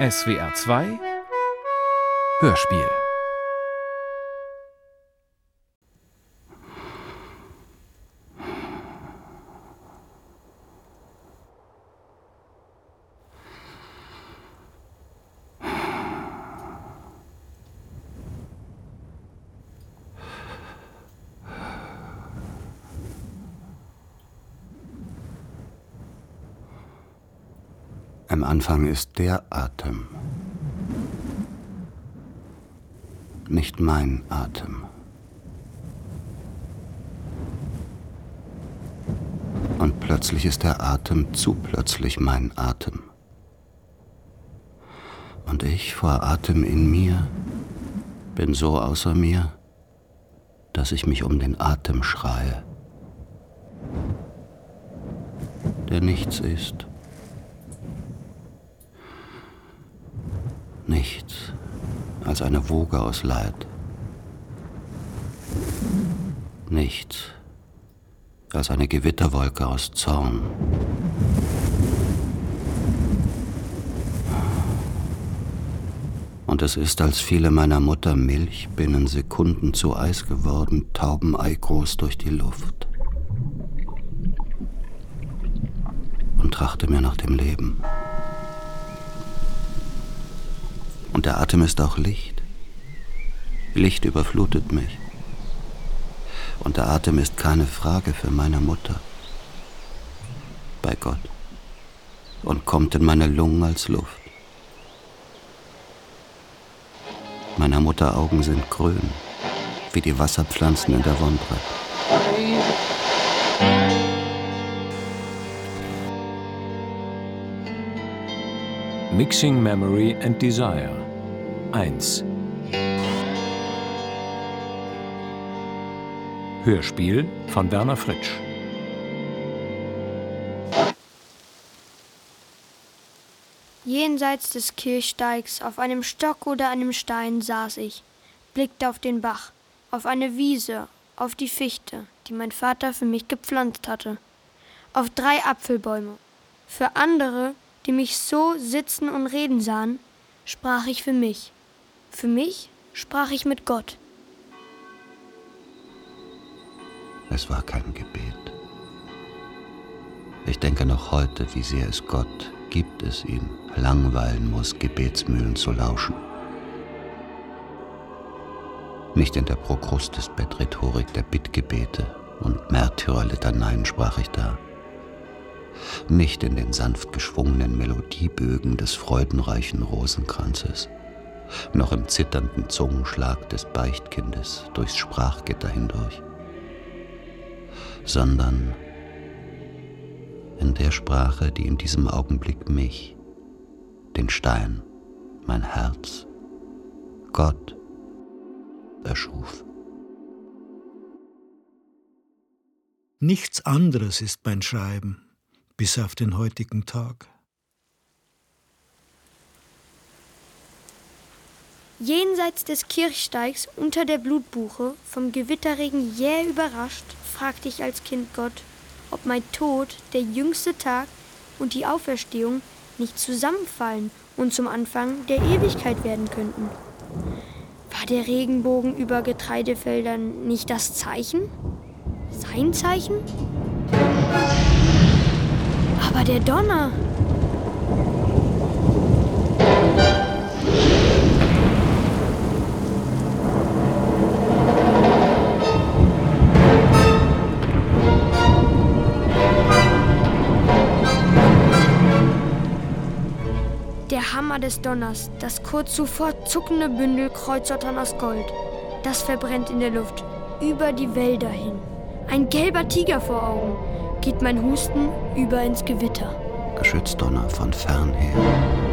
SWR 2 Hörspiel Anfang ist der Atem, nicht mein Atem. Und plötzlich ist der Atem zu plötzlich mein Atem. Und ich vor Atem in mir bin so außer mir, dass ich mich um den Atem schreie, der nichts ist. Nichts als eine Woge aus Leid. Nichts als eine Gewitterwolke aus Zorn. Und es ist, als fiele meiner Mutter Milch binnen Sekunden zu Eis geworden, Taubenei groß durch die Luft. Und trachte mir nach dem Leben. Und der Atem ist auch Licht. Licht überflutet mich. Und der Atem ist keine Frage für meine Mutter. Bei Gott. Und kommt in meine Lungen als Luft. Meiner Mutter Augen sind grün, wie die Wasserpflanzen in der Wondre. Mixing Memory and Desire 1 Hörspiel von Werner Fritsch Jenseits des Kirchsteigs auf einem Stock oder einem Stein saß ich, blickte auf den Bach, auf eine Wiese, auf die Fichte, die mein Vater für mich gepflanzt hatte, auf drei Apfelbäume. Für andere die mich so sitzen und reden sahen, sprach ich für mich. Für mich sprach ich mit Gott. Es war kein Gebet. Ich denke noch heute, wie sehr es Gott, gibt es ihn, langweilen muss, Gebetsmühlen zu lauschen. Nicht in der Prokrustes-Bettrhetorik der Bittgebete und Märtyrerlitaneien sprach ich da nicht in den sanft geschwungenen Melodiebögen des freudenreichen Rosenkranzes, noch im zitternden Zungenschlag des Beichtkindes durchs Sprachgitter hindurch, sondern in der Sprache, die in diesem Augenblick mich, den Stein, mein Herz, Gott erschuf. Nichts anderes ist mein Schreiben bis auf den heutigen Tag. Jenseits des Kirchsteigs unter der Blutbuche, vom Gewitterregen jäh überrascht, fragte ich als Kind Gott, ob mein Tod, der jüngste Tag und die Auferstehung nicht zusammenfallen und zum Anfang der Ewigkeit werden könnten. War der Regenbogen über Getreidefeldern nicht das Zeichen? Sein Zeichen? Aber der Donner. Hammer des Donners, das kurz zuvor zuckende Bündel Kreuzottern aus Gold, das verbrennt in der Luft, über die Wälder hin. Ein gelber Tiger vor Augen, geht mein Husten über ins Gewitter. Geschützdonner von fern her.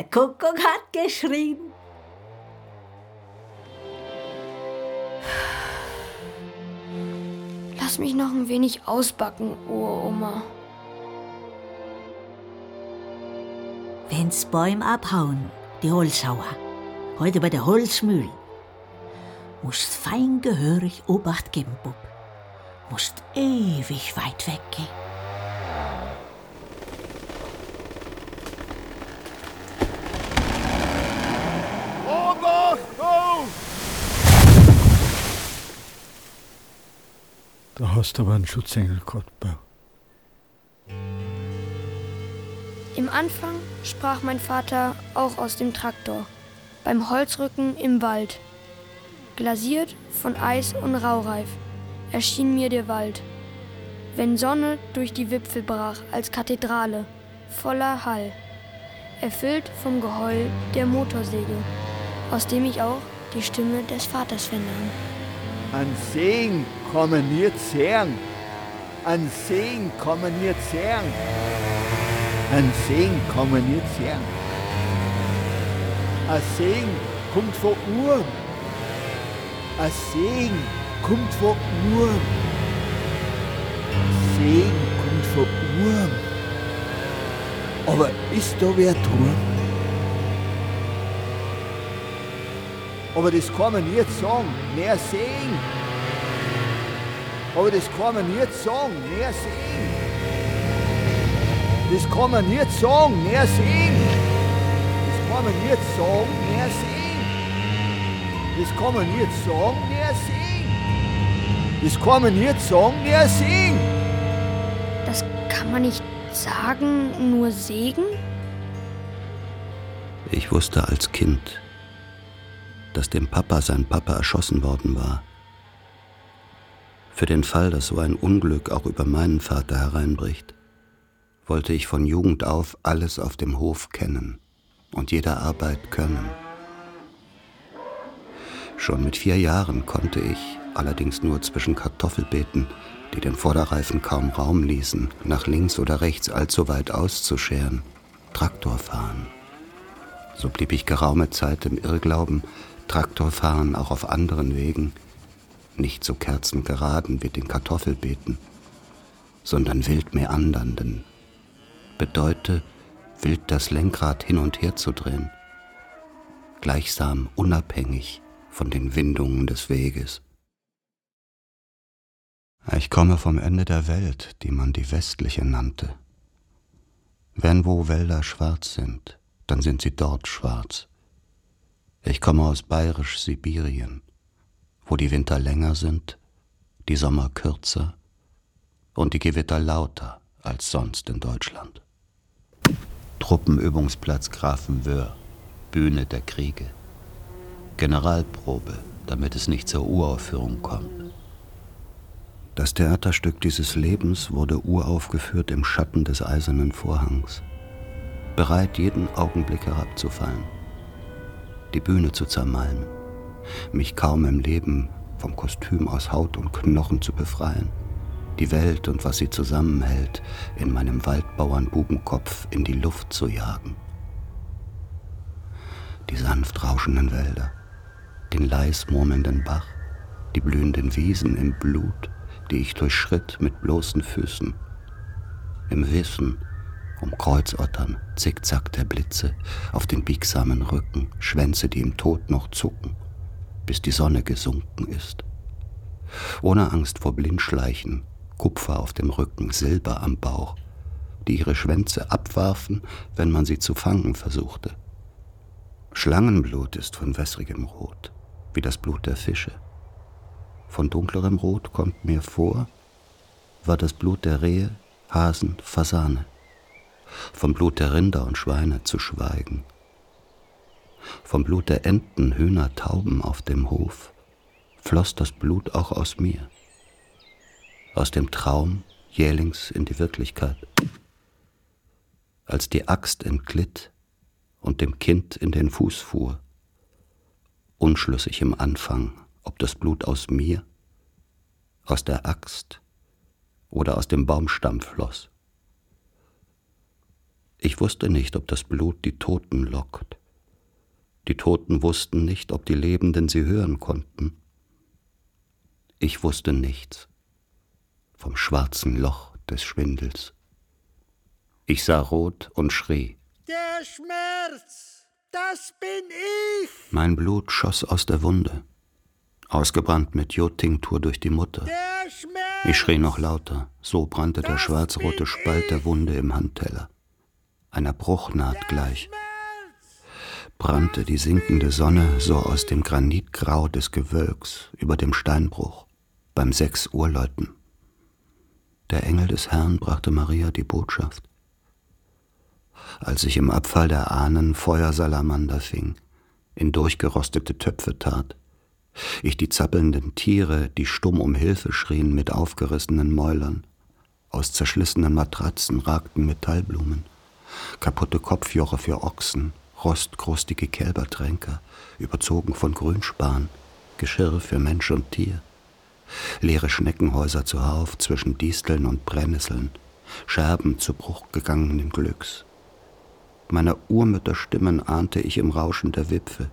Der Kuckuck hat geschrien. Lass mich noch ein wenig ausbacken, Uroma. Wenn's Bäume abhauen, die Holzhauer, heute bei der Holzmühl, musst fein gehörig Obacht geben, Bub. Musst ewig weit weggehen. Obacht! Oh! Da hast du aber einen Schutzengel gehabt. Im Anfang sprach mein Vater auch aus dem Traktor, beim Holzrücken im Wald. Glasiert von Eis und Raureif erschien mir der Wald, wenn Sonne durch die Wipfel brach als Kathedrale, voller Hall, erfüllt vom Geheul der Motorsäge, aus dem ich auch die Stimme des Vaters vernahm. An Segen kommen wir zehren. An Segen kommen wir zehren. An Segen kommen wir zehren. Ein Segen kommt von Urm. Ein Segen kommt von Urm. Ein Segen kommt von Urm. Aber ist da wer drum? Aber das kann man nicht sagen. Mehr sehen. Aber das kann man nicht sagen. Mehr sehen. Das kann man nicht sagen. Mehr sehen. Das kann man nicht sagen. Mehr sehen. Das kann man nicht sagen. Mehr sehen. Das kann man nicht sagen. Mehr sehen. Das kann man nicht sagen, nur Segen? Ich wusste als Kind, dass dem Papa sein Papa erschossen worden war. Für den Fall, dass so ein Unglück auch über meinen Vater hereinbricht, wollte ich von Jugend auf alles auf dem Hof kennen und jede Arbeit können. Schon mit vier Jahren konnte ich, allerdings nur zwischen Kartoffelbeeten, die den Vorderreifen kaum Raum ließen, nach links oder rechts allzu weit auszuscheren, Traktor fahren. So blieb ich geraume Zeit im Irrglauben, Traktorfahren auch auf anderen Wegen, nicht so kerzengeraden wie den Kartoffelbeeten, sondern wild meandernden, bedeute, wild das Lenkrad hin und her zu drehen, gleichsam unabhängig von den Windungen des Weges. Ich komme vom Ende der Welt, die man die westliche nannte. Wenn wo Wälder schwarz sind, dann sind sie dort schwarz. Ich komme aus bayerisch-Sibirien, wo die Winter länger sind, die Sommer kürzer und die Gewitter lauter als sonst in Deutschland. Truppenübungsplatz Grafenwöhr, Bühne der Kriege. Generalprobe, damit es nicht zur Uraufführung kommt. Das Theaterstück dieses Lebens wurde uraufgeführt im Schatten des eisernen Vorhangs, bereit jeden Augenblick herabzufallen, die Bühne zu zermalmen, mich kaum im Leben vom Kostüm aus Haut und Knochen zu befreien, die Welt und was sie zusammenhält in meinem Waldbauernbubenkopf in die Luft zu jagen. Die sanft rauschenden Wälder, den leis murmelnden Bach, die blühenden Wiesen im Blut, die ich durchschritt mit bloßen Füßen, im Wissen um Kreuzottern, Zickzack der Blitze auf den biegsamen Rücken, Schwänze, die im Tod noch zucken, bis die Sonne gesunken ist. Ohne Angst vor Blindschleichen, Kupfer auf dem Rücken, Silber am Bauch, die ihre Schwänze abwarfen, wenn man sie zu fangen versuchte. Schlangenblut ist von wässrigem Rot, wie das Blut der Fische. Von dunklerem Rot kommt mir vor, war das Blut der Rehe, Hasen, Fasane. Vom Blut der Rinder und Schweine zu schweigen. Vom Blut der Enten, Hühner, Tauben auf dem Hof floss das Blut auch aus mir. Aus dem Traum jählings in die Wirklichkeit. Als die Axt entglitt und dem Kind in den Fuß fuhr, unschlüssig im Anfang, ob das Blut aus mir, aus der Axt oder aus dem Baumstamm floss. Ich wusste nicht, ob das Blut die Toten lockt. Die Toten wussten nicht, ob die Lebenden sie hören konnten. Ich wusste nichts vom schwarzen Loch des Schwindels. Ich sah rot und schrie. Der Schmerz, das bin ich. Mein Blut schoss aus der Wunde, ausgebrannt mit Jodtinktur durch die Mutter. Der Schmerz. Ich schrie noch lauter, so brannte der Das schwarzrote bin Spalt der Wunde im Handteller. Einer Bruchnaht gleich brannte die sinkende Sonne so aus dem Granitgrau des Gewölks über dem Steinbruch beim sechs Uhr Läuten. Der Engel des Herrn brachte Maria die Botschaft. Als ich im Abfall der Ahnen Feuersalamander fing, in durchgerostete Töpfe tat, ich die zappelnden Tiere, die stumm um Hilfe schrien mit aufgerissenen Mäulern, aus zerschlissenen Matratzen ragten Metallblumen, kaputte Kopfjoche für Ochsen, rostkrustige Kälbertränker, überzogen von Grünspan, Geschirr für Mensch und Tier, leere Schneckenhäuser zuhauf zwischen Disteln und Brennnesseln, Scherben zu Bruch gegangenen Glücks. Meiner Urmütterstimmen ahnte ich im Rauschen der Wipfel,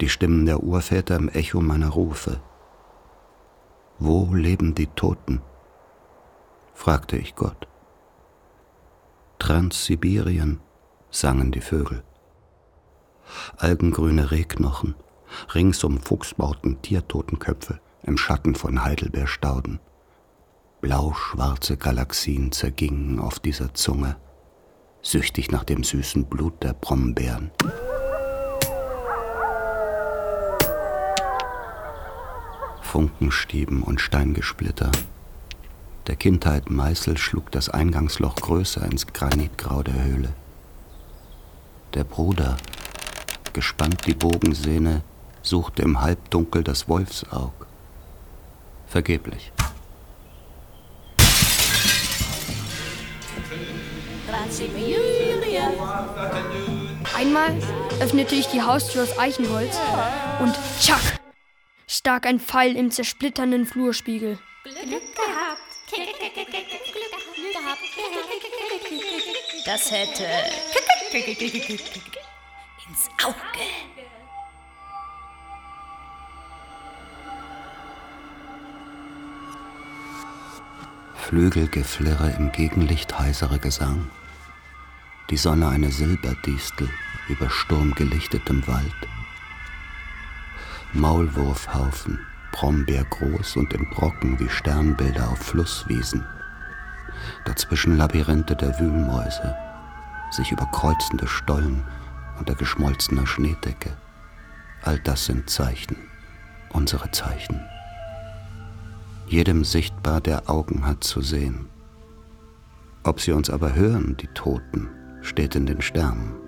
die Stimmen der Urväter im Echo meiner Rufe. Wo leben die Toten? fragte ich Gott. Transsibirien, sangen die Vögel. Algengrüne Rehknochen, ringsum Fuchsbauten Tiertotenköpfe im Schatten von Heidelbeerstauden. Blau-schwarze Galaxien zergingen auf dieser Zunge, süchtig nach dem süßen Blut der Brombeeren. Funkenstieben und Steingesplitter. Der Kindheit Meißel schlug das Eingangsloch größer ins Granitgrau der Höhle. Der Bruder, gespannt die Bogensehne, suchte im Halbdunkel das Wolfsaug. Vergeblich. Einmal öffnete ich die Haustür aus Eichenholz und tschack! Stak ein Pfeil im zersplitternden Flurspiegel. Das hätte ins Auge. Flügelgeflirre im Gegenlicht heiserer Gesang. Die Sonne eine Silberdistel über sturmgelichtetem Wald. Maulwurfhaufen, Brombeergroß und in Brocken wie Sternbilder auf Flusswiesen. Dazwischen Labyrinthe der Wühlmäuse, sich überkreuzende Stollen unter geschmolzener Schneedecke. All das sind Zeichen, unsere Zeichen. Jedem sichtbar, der Augen hat zu sehen. Ob sie uns aber hören, die Toten, steht in den Sternen.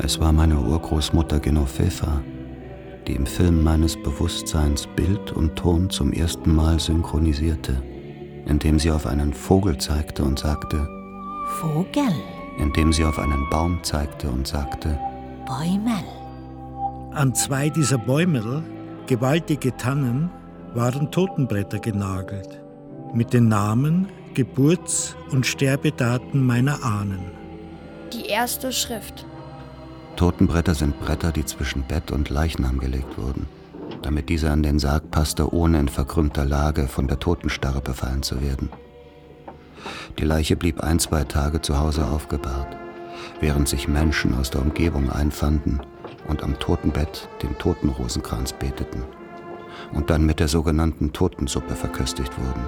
Es war meine Urgroßmutter Genoveva, die im Film meines Bewusstseins Bild und Ton zum ersten Mal synchronisierte, indem sie auf einen Vogel zeigte und sagte, Vogel, indem sie auf einen Baum zeigte und sagte, Bäumel, An zwei dieser Bäumel, gewaltige Tannen, waren Totenbretter genagelt, mit den Namen, Geburts- und Sterbedaten meiner Ahnen. Die erste Schrift. Totenbretter sind Bretter, die zwischen Bett und Leichnam gelegt wurden, damit dieser an den Sarg passte, ohne in verkrümmter Lage von der Totenstarre befallen zu werden. Die Leiche blieb ein, zwei Tage zu Hause aufgebahrt, während sich Menschen aus der Umgebung einfanden und am Totenbett den Totenrosenkranz beteten und dann mit der sogenannten Totensuppe verköstigt wurden.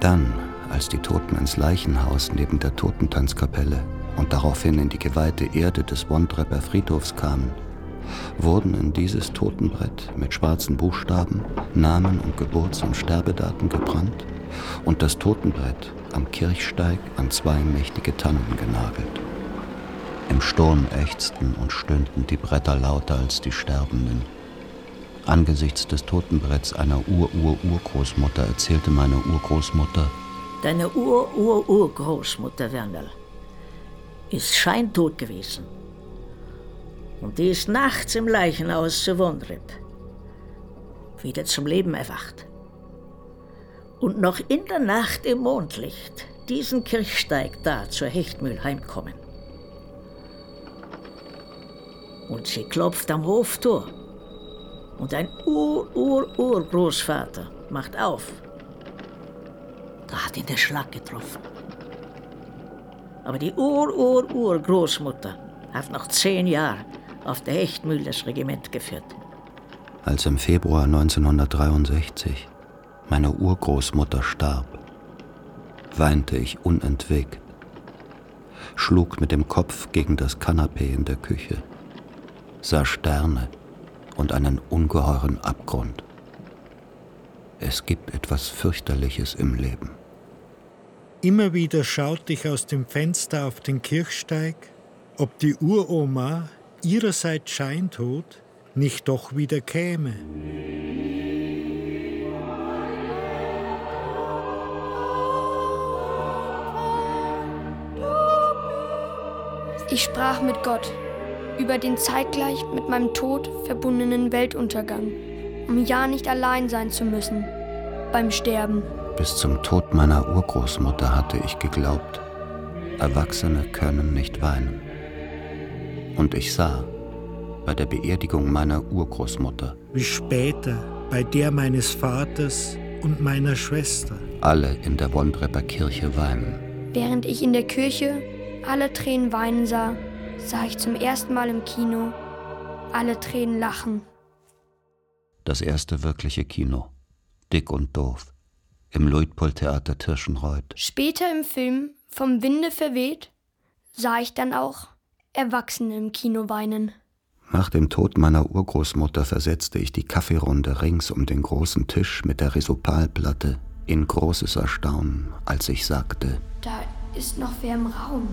Dann, als die Toten ins Leichenhaus neben der Totentanzkapelle und daraufhin in die geweihte Erde des Wondrepper Friedhofs kamen, wurden in dieses Totenbrett mit schwarzen Buchstaben Namen und Geburts- und Sterbedaten gebrannt und das Totenbrett am Kirchsteig an zwei mächtige Tannen genagelt. Im Sturm ächzten und stöhnten die Bretter lauter als die Sterbenden. Angesichts des Totenbretts einer Ur-Ur-Urgroßmutter erzählte meine Urgroßmutter, deine Ur-Ur-Urgroßmutter Wernerl ist scheintot gewesen. Und die ist nachts im Leichenhaus zu Wondrip. Wieder zum Leben erwacht. Und noch in der Nacht im Mondlicht diesen Kirchsteig da zur Hechtmühl heimkommen. Und sie klopft am Hoftor. Und ein Ur-Ur-Urgroßvater macht auf. Da hat ihn der Schlag getroffen. Aber die Ur-Ur-Urgroßmutter hat noch zehn Jahre auf der Hechtmühl das Regiment geführt. Als im Februar 1963 meine Urgroßmutter starb, weinte ich unentwegt, schlug mit dem Kopf gegen das Kanapee in der Küche, sah Sterne und einen ungeheuren Abgrund. Es gibt etwas fürchterliches im Leben. Immer wieder schaute ich aus dem Fenster auf den Kirchsteig, ob die Uroma ihrerseits scheintot nicht doch wieder käme. Ich sprach mit Gott über den zeitgleich mit meinem Tod verbundenen Weltuntergang, um ja nicht allein sein zu müssen beim Sterben. Bis zum Tod meiner Urgroßmutter hatte ich geglaubt, Erwachsene können nicht weinen. Und ich sah bei der Beerdigung meiner Urgroßmutter, wie später bei der meines Vaters und meiner Schwester, alle in der Wondrepper Kirche weinen. Während ich in der Kirche alle Tränen weinen sah, sah ich zum ersten Mal im Kino alle Tränen lachen. Das erste wirkliche Kino. Dick und doof. Im Luitpold-Theater Tirschenreuth. Später im Film Vom Winde verweht sah ich dann auch Erwachsene im Kino weinen. Nach dem Tod meiner Urgroßmutter versetzte ich die Kaffeerunde rings um den großen Tisch mit der Risopalplatte in großes Erstaunen, als ich sagte: Da ist noch wer im Raum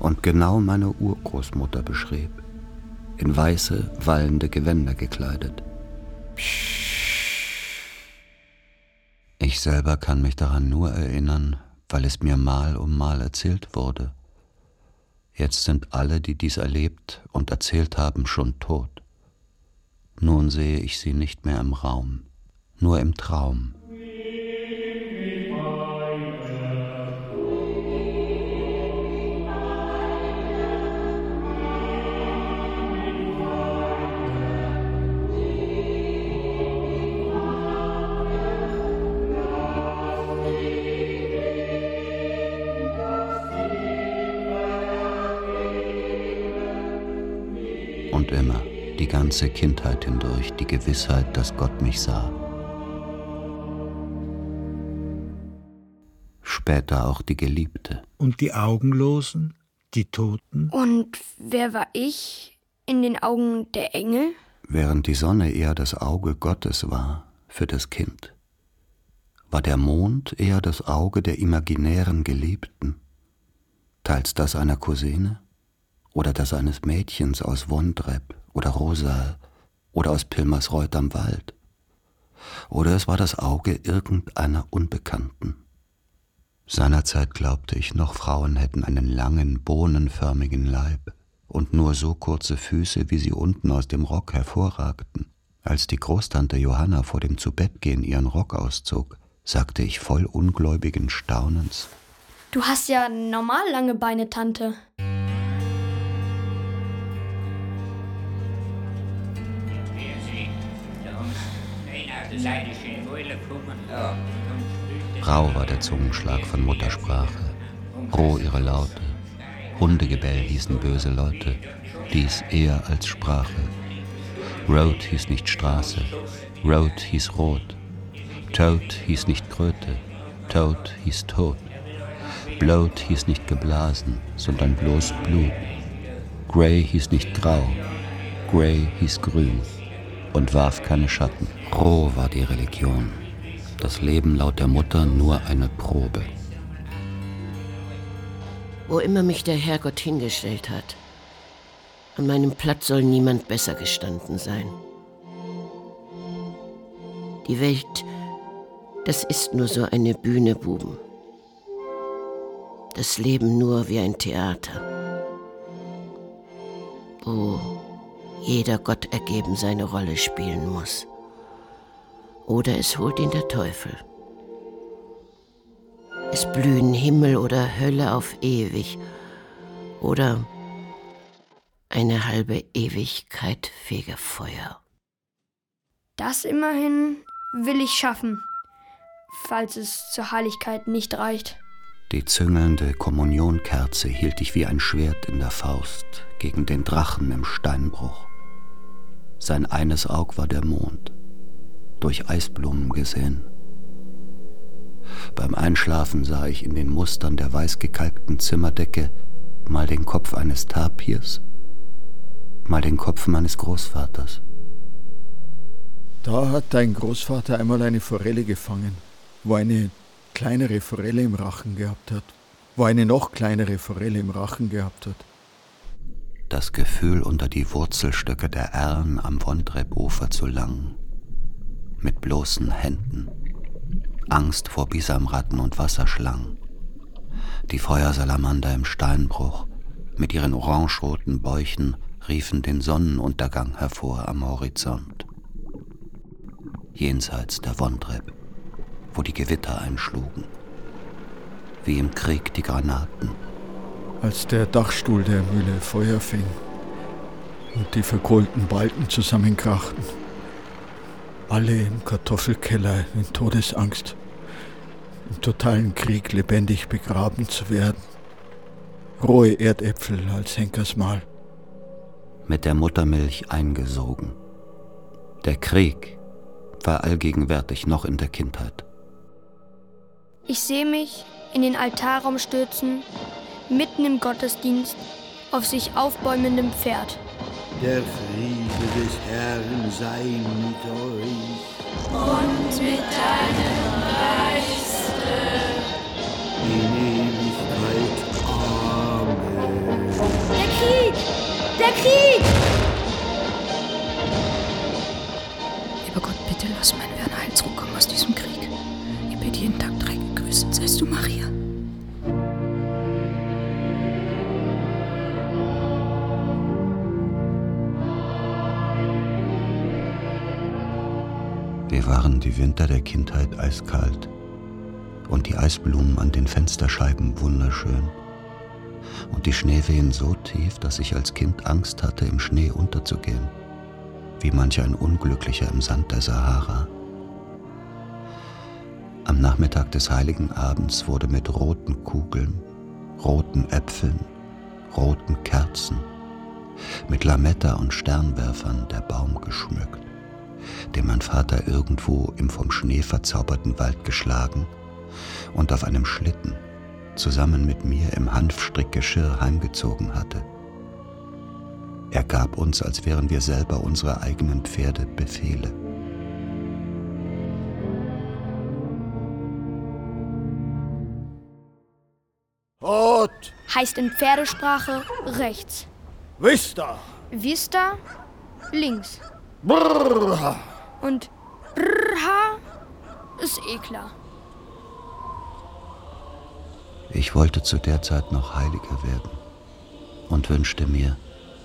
und genau meine Urgroßmutter beschrieb, in weiße, wallende Gewänder gekleidet. Ich selber kann mich daran nur erinnern, weil es mir mal um mal erzählt wurde. Jetzt sind alle, die dies erlebt und erzählt haben, schon tot. Nun sehe ich sie nicht mehr im Raum, nur im Traum. Ganze Kindheit hindurch, die Gewissheit, dass Gott mich sah. Später auch die Geliebte. Und die Augenlosen, die Toten? Und wer war ich in den Augen der Engel? Während die Sonne eher das Auge Gottes war für das Kind, war der Mond eher das Auge der imaginären Geliebten, teils das einer Cousine, oder das eines Mädchens aus Wondrep oder Rosa oder aus Pilmersreuth am Wald. Oder es war das Auge irgendeiner Unbekannten. Seinerzeit glaubte ich noch, Frauen hätten einen langen, bohnenförmigen Leib und nur so kurze Füße, wie sie unten aus dem Rock hervorragten. Als die Großtante Johanna vor dem Zubettgehen ihren Rock auszog, sagte ich voll ungläubigen Staunens. Du hast ja normal lange Beine, Tante. Rau war der Zungenschlag von Muttersprache, roh ihre Laute. Hundegebell hießen böse Leute, dies eher als Sprache. Road hieß nicht Straße, Road hieß Rot. Toad hieß nicht Kröte, Toad hieß Tod. Blowt hieß nicht geblasen, sondern bloß Blut. Grey hieß nicht grau, Grey hieß grün und warf keine Schatten. Roh war die Religion, das Leben laut der Mutter nur eine Probe. Wo immer mich der Herrgott hingestellt hat, an meinem Platz soll niemand besser gestanden sein. Die Welt, das ist nur so eine Bühne, Buben. Das Leben nur wie ein Theater. Oh, jeder Gott ergeben seine Rolle spielen muss. Oder es holt ihn der Teufel. Es blühen Himmel oder Hölle auf ewig. Oder eine halbe Ewigkeit Fegefeuer. Das immerhin will ich schaffen, falls es zur Heiligkeit nicht reicht. Die züngelnde Kommunionkerze hielt ich wie ein Schwert in der Faust gegen den Drachen im Steinbruch. Sein eines Aug war der Mond, durch Eisblumen gesehen. Beim Einschlafen sah ich in den Mustern der weißgekalkten Zimmerdecke mal den Kopf eines Tapirs, mal den Kopf meines Großvaters. Da hat dein Großvater einmal eine Forelle gefangen, wo eine kleinere Forelle im Rachen gehabt hat, wo eine noch kleinere Forelle im Rachen gehabt hat. Das Gefühl, unter die Wurzelstöcke der Erlen am Wondrebufer zu langen, mit bloßen Händen, Angst vor Bisamratten und Wasserschlangen, die Feuersalamander im Steinbruch mit ihren orangeroten Bäuchen riefen den Sonnenuntergang hervor am Horizont. Jenseits der Wondreb, wo die Gewitter einschlugen, wie im Krieg die Granaten. Als der Dachstuhl der Mühle Feuer fing und die verkohlten Balken zusammenkrachten. Alle im Kartoffelkeller in Todesangst, im totalen Krieg lebendig begraben zu werden. Rohe Erdäpfel als Henkersmahl. Mit der Muttermilch eingesogen. Der Krieg war allgegenwärtig noch in der Kindheit. Ich sehe mich in den Altarraum stürzen, mitten im Gottesdienst, auf sich aufbäumendem Pferd. Der Friede des Herrn sei mit euch. Und mit deinem Geiste. In Ewigkeit. Amen. Der Krieg! Der Krieg! Lieber Gott, bitte lass meinen Werner heil zurückkommen aus diesem Krieg. Ich bitte jeden Tag drei gegrüßt seist du, Maria. Waren die Winter der Kindheit eiskalt und die Eisblumen an den Fensterscheiben wunderschön und die Schneewehen so tief, dass ich als Kind Angst hatte, im Schnee unterzugehen, wie manch ein Unglücklicher im Sand der Sahara. Am Nachmittag des heiligen Abends wurde mit roten Kugeln, roten Äpfeln, roten Kerzen, mit Lametta und Sternwerfern der Baum geschmückt, den mein Vater irgendwo im vom Schnee verzauberten Wald geschlagen und auf einem Schlitten zusammen mit mir im Hanfstrickgeschirr heimgezogen hatte. Er gab uns, als wären wir selber unsere eigenen Pferde, Befehle. Hot! Heißt in Pferdesprache rechts. Vista! Vista links. Brrr! Und Brrha ist eh klar. Ich wollte zu der Zeit noch heiliger werden und wünschte mir,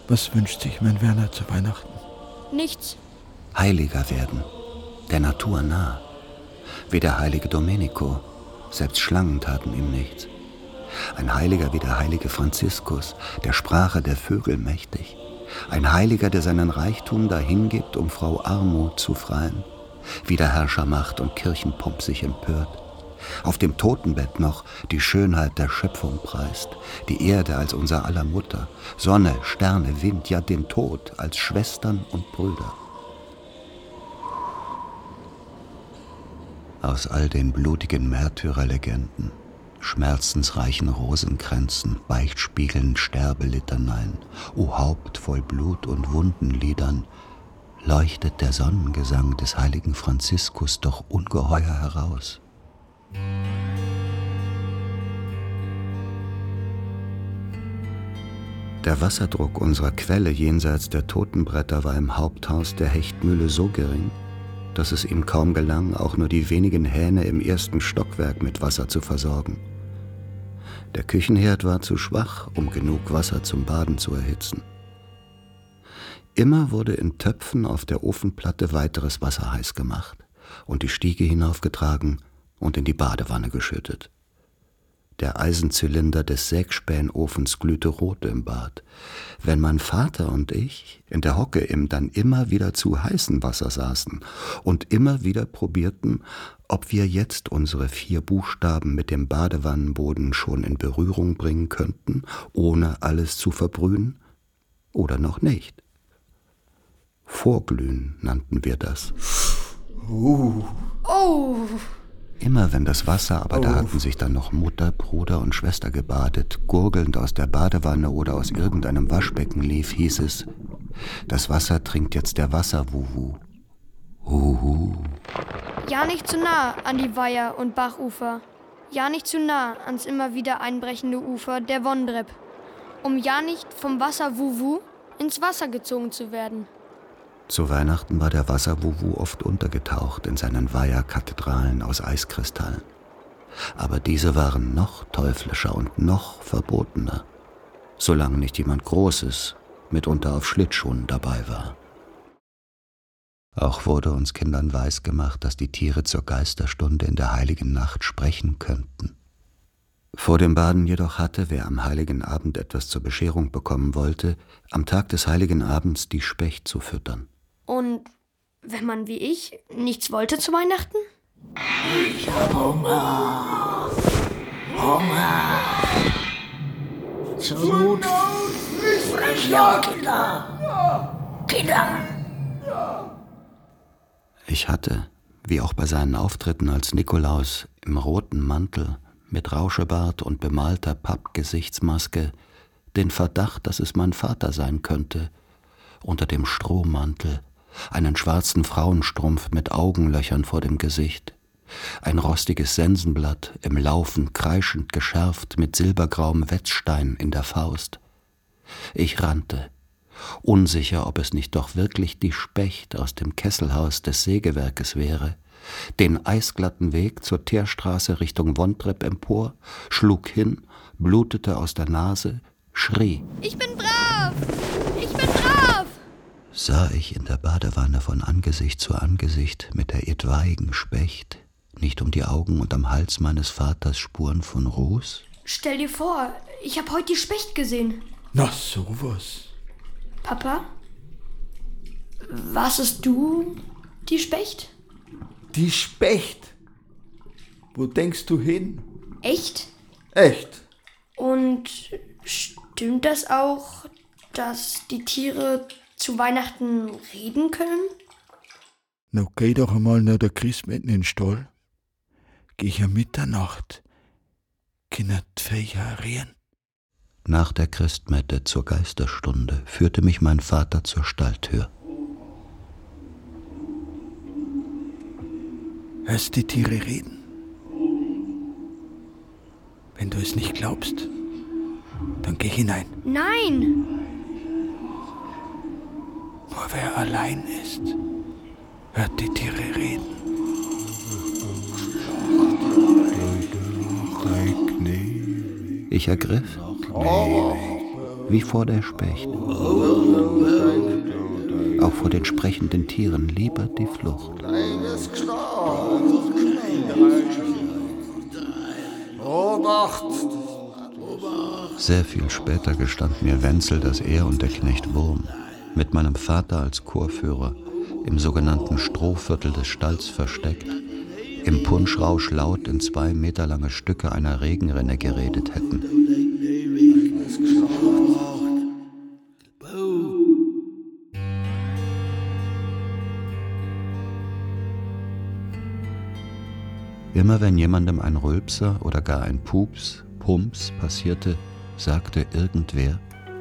Was wünscht sich mein Werner zu Weihnachten? Nichts. heiliger werden, der Natur nah, wie der heilige Domenico, selbst Schlangen taten ihm nichts. Ein Heiliger wie der heilige Franziskus, der Sprache der Vögel mächtig. Ein Heiliger, der seinen Reichtum dahingibt, um Frau Armut zu freien, wie der Herrscher Macht und Kirchenpomp sich empört. Auf dem Totenbett noch die Schönheit der Schöpfung preist, die Erde als unser aller Mutter, Sonne, Sterne, Wind, ja den Tod als Schwestern und Brüder. Aus all den blutigen Märtyrerlegenden, schmerzensreichen Rosenkränzen, Beichtspiegeln, Sterbelitaneien, o Haupt voll Blut und Wundenliedern, leuchtet der Sonnengesang des heiligen Franziskus doch ungeheuer heraus. Der Wasserdruck unserer Quelle jenseits der Totenbretter war im Haupthaus der Hechtmühle so gering, dass es ihm kaum gelang, auch nur die wenigen Hähne im ersten Stockwerk mit Wasser zu versorgen. Der Küchenherd war zu schwach, um genug Wasser zum Baden zu erhitzen. Immer wurde in Töpfen auf der Ofenplatte weiteres Wasser heiß gemacht und die Stiege hinaufgetragen und in die Badewanne geschüttet. Der Eisenzylinder des Sägspähnofens glühte rot im Bad. Wenn mein Vater und ich in der Hocke im dann immer wieder zu heißen Wasser saßen und immer wieder probierten, ob wir jetzt unsere vier Buchstaben mit dem Badewannenboden schon in Berührung bringen könnten, ohne alles zu verbrühen, oder noch nicht. Vorglühen nannten wir das. Uh. Oh. Immer wenn das Wasser, aber oh. da hatten sich dann noch Mutter, Bruder und Schwester gebadet, gurgelnd aus der Badewanne oder aus irgendeinem Waschbecken lief, hieß es, das Wasser trinkt jetzt der Wasserwuhu. Huhu. Ja nicht zu nah an die Weiher und Bachufer. Ja nicht zu nah ans immer wieder einbrechende Ufer der Wondrep. Um ja nicht vom Wasserwuwu ins Wasser gezogen zu werden. Zu Weihnachten war der Wasserwuwu oft untergetaucht in seinen Weiherkathedralen aus Eiskristall. Aber diese waren noch teuflischer und noch verbotener, solange nicht jemand Großes, mitunter auf Schlittschuhen dabei war. Auch wurde uns Kindern weisgemacht, dass die Tiere zur Geisterstunde in der heiligen Nacht sprechen könnten. Vor dem Baden jedoch hatte, wer am heiligen Abend etwas zur Bescherung bekommen wollte, am Tag des heiligen Abends die Specht zu füttern. Und wenn man wie ich nichts wollte zu Weihnachten? Ich hab Hunger. Hunger. Zur Not ja, Kinder. Kinder. Ich hatte, wie auch bei seinen Auftritten als Nikolaus, im roten Mantel, mit Rauschebart und bemalter Pappgesichtsmaske, den Verdacht, dass es mein Vater sein könnte, unter dem Strohmantel, einen schwarzen Frauenstrumpf mit Augenlöchern vor dem Gesicht, ein rostiges Sensenblatt im Laufen kreischend geschärft mit silbergrauem Wetzstein in der Faust. Ich rannte, unsicher, ob es nicht doch wirklich die Specht aus dem Kesselhaus des Sägewerkes wäre, den eisglatten Weg zur Teerstraße Richtung Wondrep empor, schlug hin, blutete aus der Nase, schrie. Ich bin brav! Ich bin brav! sah ich in der Badewanne von Angesicht zu Angesicht mit der etwaigen Specht, nicht um die Augen und am Hals meines Vaters Spuren von Ruß? Stell dir vor, ich hab heute die Specht gesehen. Na sowas. Papa? Was ist du, die Specht? Die Specht? Wo denkst du hin? Echt? Echt. Und stimmt das auch, dass die Tiere zu Weihnachten reden können? Na, geh doch einmal nach der Christmette in den Stall. Geh ich ja Mitternacht. Können die Viecher reden? Nach der Christmette zur Geisterstunde führte mich mein Vater zur Stalltür. Hörst die Tiere reden? Wenn du es nicht glaubst, dann geh hinein. Nein! Nur wer allein ist, hört die Tiere reden. Ich ergriff, wie vor der Specht, auch vor den sprechenden Tieren lieber die Flucht. Sehr viel später gestand mir Wenzel, dass er und der Knecht Wurm mit meinem Vater als Chorführer im sogenannten Strohviertel des Stalls versteckt, im Punschrausch laut in zwei Meter lange Stücke einer Regenrinne geredet hätten. Immer wenn jemandem ein Rülpser oder gar ein Pups, Pumps passierte, sagte irgendwer,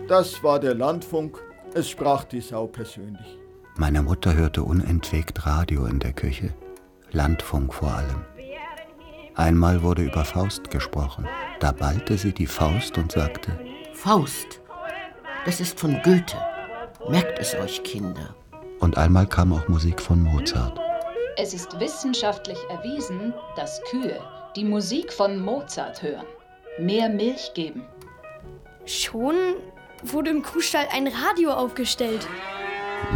das war der Landfunk es sprach die Sau persönlich. Meine Mutter hörte unentwegt Radio in der Küche, Landfunk vor allem. Einmal wurde über Faust gesprochen. Da ballte sie die Faust und sagte: Faust, das ist von Goethe. Merkt es euch, Kinder. Und einmal kam auch Musik von Mozart. Es ist wissenschaftlich erwiesen, dass Kühe, die Musik von Mozart hören, mehr Milch geben. Schon wurde im Kuhstall ein Radio aufgestellt.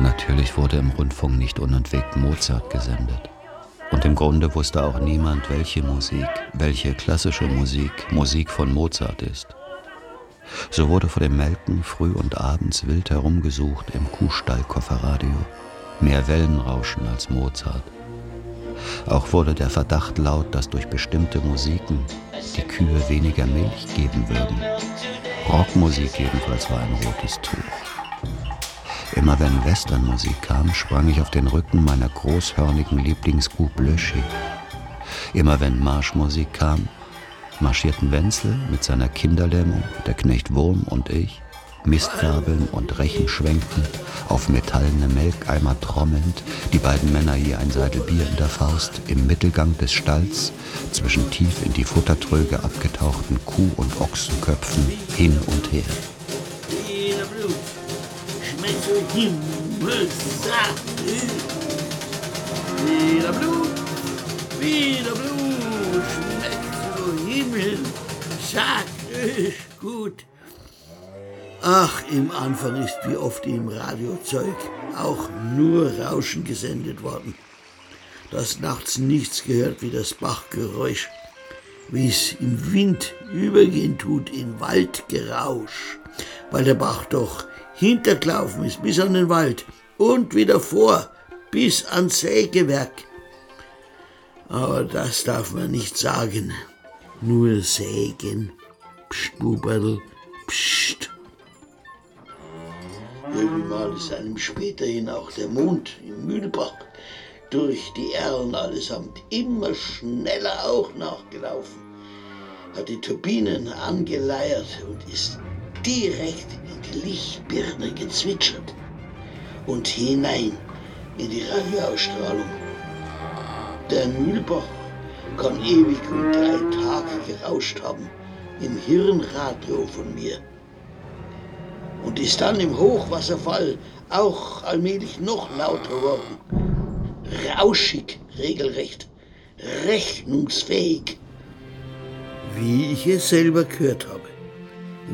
Natürlich wurde im Rundfunk nicht unentwegt Mozart gesendet. Und im Grunde wusste auch niemand, welche Musik, welche klassische Musik Musik von Mozart ist. So wurde vor dem Melken früh und abends wild herumgesucht im Kuhstallkofferradio. Mehr Wellenrauschen als Mozart. Auch wurde der Verdacht laut, dass durch bestimmte Musiken die Kühe weniger Milch geben würden. Rockmusik jedenfalls war ein rotes Tuch. Immer wenn Westernmusik kam, sprang ich auf den Rücken meiner großhörnigen Lieblingskuh Blöschi. Immer wenn Marschmusik kam, marschierten Wenzel mit seiner Kinderlähmung, der Knecht Wurm und ich, Mistgabeln und Rechen schwenkend, auf metallene Melkeimer trommelnd, die beiden Männer je ein Seidel Bier in der Faust, im Mittelgang des Stalls, zwischen tief in die Futtertröge abgetauchten Kuh- und Ochsenköpfen hin und her. Wieder Blut, wieder Blut, Himmel, sag gut. Ach, im Anfang ist wie oft im Radiozeug auch nur Rauschen gesendet worden. Das nachts nichts gehört wie das Bachgeräusch, wie es im Wind übergehen tut in Waldgerausch, weil der Bach doch hintergelaufen ist bis an den Wald und wieder vor bis ans Sägewerk. Aber das darf man nicht sagen. Nur sägen. Psst, Buberl, psst. Irgendwann ist einem späterhin auch der Mond im Mühlbach durch die Erlen allesamt immer schneller auch nachgelaufen, hat die Turbinen angeleiert und ist direkt in die Lichtbirne gezwitschert und hinein in die Radioausstrahlung. Der Mühlbach kann ewig und drei Tage gerauscht haben im Hirnradio von mir und ist dann im Hochwasserfall auch allmählich noch lauter geworden. Rauschig, regelrecht, rechnungsfähig. Wie ich es selber gehört habe.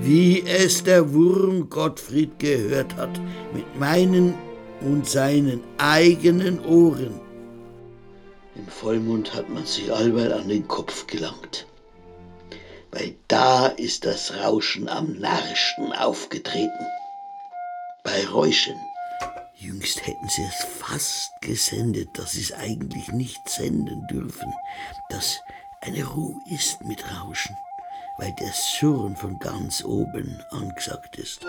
Wie es der Wurm Gottfried gehört hat, mit meinen und seinen eigenen Ohren. Im Vollmond hat man sich allweil an den Kopf gelangt weil da ist das Rauschen am narrsten aufgetreten. Bei Räuschen. Jüngst hätten sie es fast gesendet, dass sie es eigentlich nicht senden dürfen, dass eine Ruhe ist mit Rauschen, weil der Surren von ganz oben angesagt ist.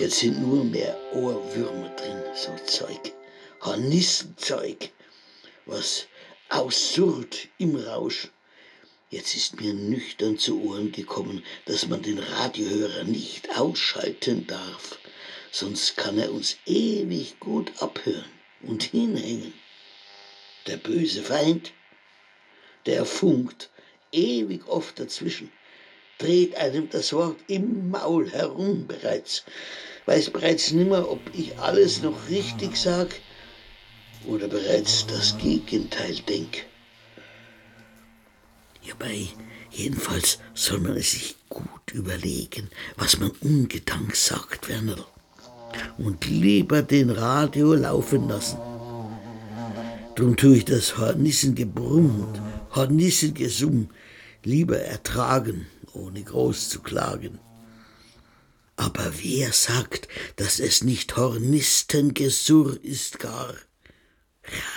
Jetzt sind nur mehr Ohrwürmer drin, so Zeug. Hornissenzeug, was absurd im Rausch. Jetzt ist mir nüchtern zu Ohren gekommen, dass man den Radiohörer nicht ausschalten darf, sonst kann er uns ewig gut abhören und hinhängen. Der böse Feind, der funkt ewig oft dazwischen, dreht einem das Wort im Maul herum bereits, weiß bereits nimmer, ob ich alles noch richtig sag oder bereits das Gegenteil denk. Ja, bei jedenfalls soll man es sich gut überlegen, was man ungedankt sagt, Werner. Und lieber den Radio laufen lassen. Drum tue ich das Hornissengebrumm und Hornissengesumm lieber ertragen, ohne groß zu klagen. Aber wer sagt, dass es nicht Hornistengesurr ist gar?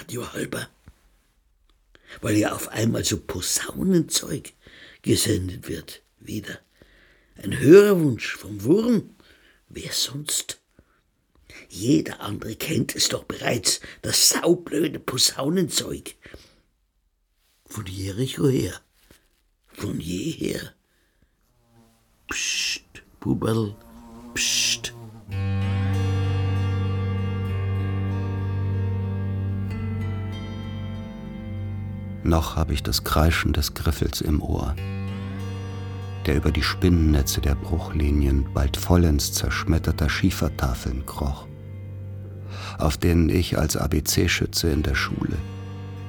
Radio halber, weil ja auf einmal so Posaunenzeug gesendet wird, wieder. Ein Hörerwunsch vom Wurm, wer sonst? Jeder andere kennt es doch bereits, das saublöde Posaunenzeug. Von Jericho her, von jeher. Psst, Buberl, psst. Noch habe ich das Kreischen des Griffels im Ohr, der über die Spinnennetze der Bruchlinien bald vollends zerschmetterter Schiefertafeln kroch, auf denen ich als ABC-Schütze in der Schule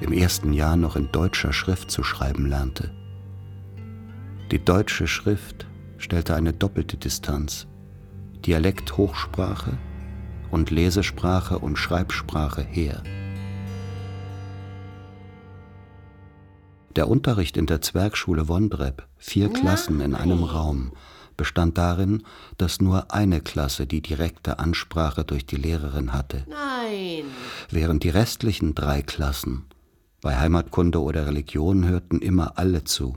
im ersten Jahr noch in deutscher Schrift zu schreiben lernte. Die deutsche Schrift stellte eine doppelte Distanz Dialekthochsprache und Lesesprache und Schreibsprache her. Der Unterricht in der Zwergschule Wondrep, vier Klassen in einem Raum, bestand darin, dass nur eine Klasse die direkte Ansprache durch die Lehrerin hatte, Nein. während die restlichen drei Klassen bei Heimatkunde oder Religion hörten immer alle zu.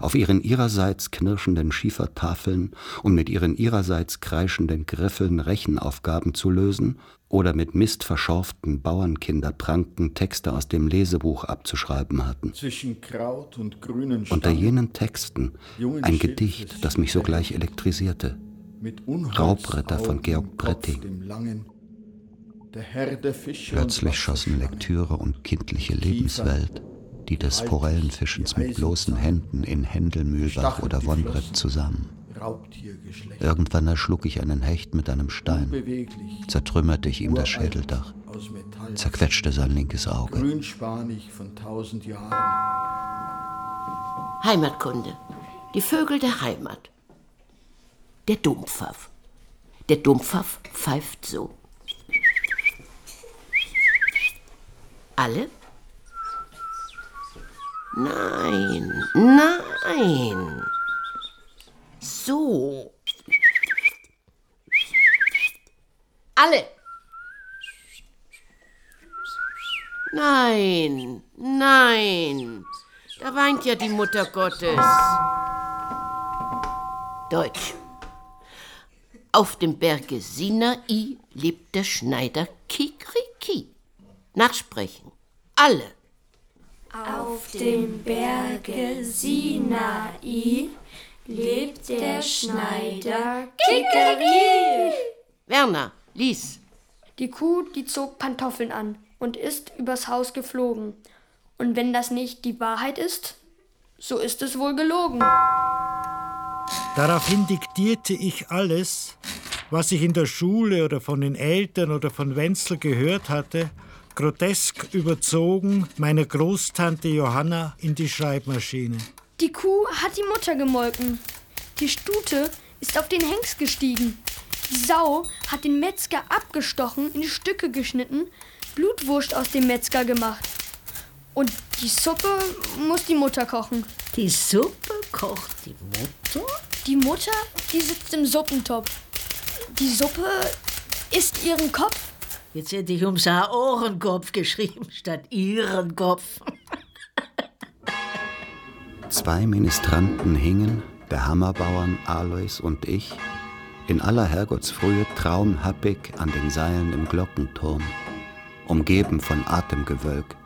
Auf ihren ihrerseits knirschenden Schiefertafeln und mit ihren ihrerseits kreischenden Griffeln Rechenaufgaben zu lösen oder mit mistverschorften Bauernkinderpranken Texte aus dem Lesebuch abzuschreiben hatten. Unter jenen Texten ein Gedicht, das mich sogleich elektrisierte. Raubritter von Georg Bretting. dem Langen. Der Herr der Fische Plötzlich schossen. Lektüre und kindliche Lebenswelt, die des Forellenfischens mit bloßen Händen in Händelmühlbach oder geflossen. zusammen. Irgendwann erschlug ich einen Hecht mit einem Stein, zertrümmerte ich ihm das Schädeldach, zerquetschte sein linkes Auge. Grünspanig von tausend Jahren. Heimatkunde. Die Vögel der Heimat. Der Dumpfaff. Der Dumpfaff pfeift so. Alle? Nein, nein. So. Alle. Nein, nein. Da weint ja die Mutter Gottes. Deutsch. Auf dem Berge Sinai lebt der Schneider Kikriki. Nachsprechen. Alle. Auf dem Berge Sinai lebt der Schneider Kikeri. Werner, lies. Die Kuh, die zog Pantoffeln an und ist übers Haus geflogen. Und wenn das nicht die Wahrheit ist, so ist es wohl gelogen. Daraufhin diktierte ich alles, was ich in der Schule oder von den Eltern oder von Wenzel gehört hatte, grotesk überzogen meiner Großtante Johanna in die Schreibmaschine. Die Kuh hat die Mutter gemolken. Die Stute ist auf den Hengst gestiegen. Die Sau hat den Metzger abgestochen, in Stücke geschnitten, Blutwurst aus dem Metzger gemacht. Und die Suppe muss die Mutter kochen. Die Suppe kocht die Mutter? Die Mutter, die sitzt im Suppentopf. Die Suppe isst ihren Kopf. Jetzt hätte ich um seinen Ohrenkopf geschrieben, statt ihren Kopf. Zwei Ministranten hingen, der Hammerbauern Alois und ich, in aller Herrgottsfrühe traumhappig an den Seilen im Glockenturm, umgeben von Atemgewölk.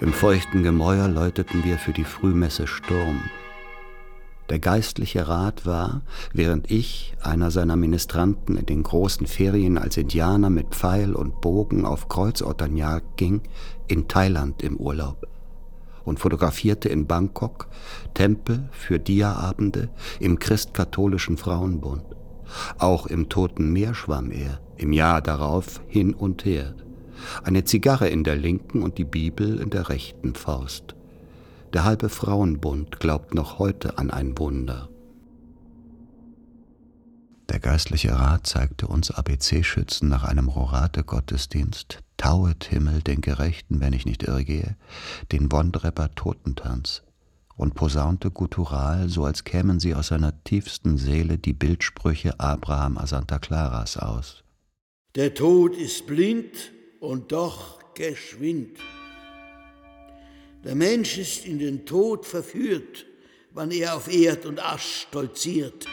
Im feuchten Gemäuer läuteten wir für die Frühmesse Sturm. Der geistliche Rat war, während ich, einer seiner Ministranten, in den großen Ferien als Indianer mit Pfeil und Bogen auf Kreuzotternjagd ging, in Thailand im Urlaub und fotografierte in Bangkok Tempel für Diaabende im christkatholischen Frauenbund. Auch im Toten Meer schwamm er, im Jahr darauf hin und her. Eine Zigarre in der linken und die Bibel in der rechten Faust. Der halbe Frauenbund glaubt noch heute an ein Wunder. Der geistliche Rat zeigte uns ABC-Schützen nach einem Rorate-Gottesdienst, Tauet Himmel den Gerechten, wenn ich nicht irrgehe, den Wondrepper Totentanz und posaunte guttural, so als kämen sie aus seiner tiefsten Seele die Bildsprüche Abraham a Santa Claras aus. Der Tod ist blind und doch geschwind. Der Mensch ist in den Tod verführt, wann er auf Erd und Asch stolziert.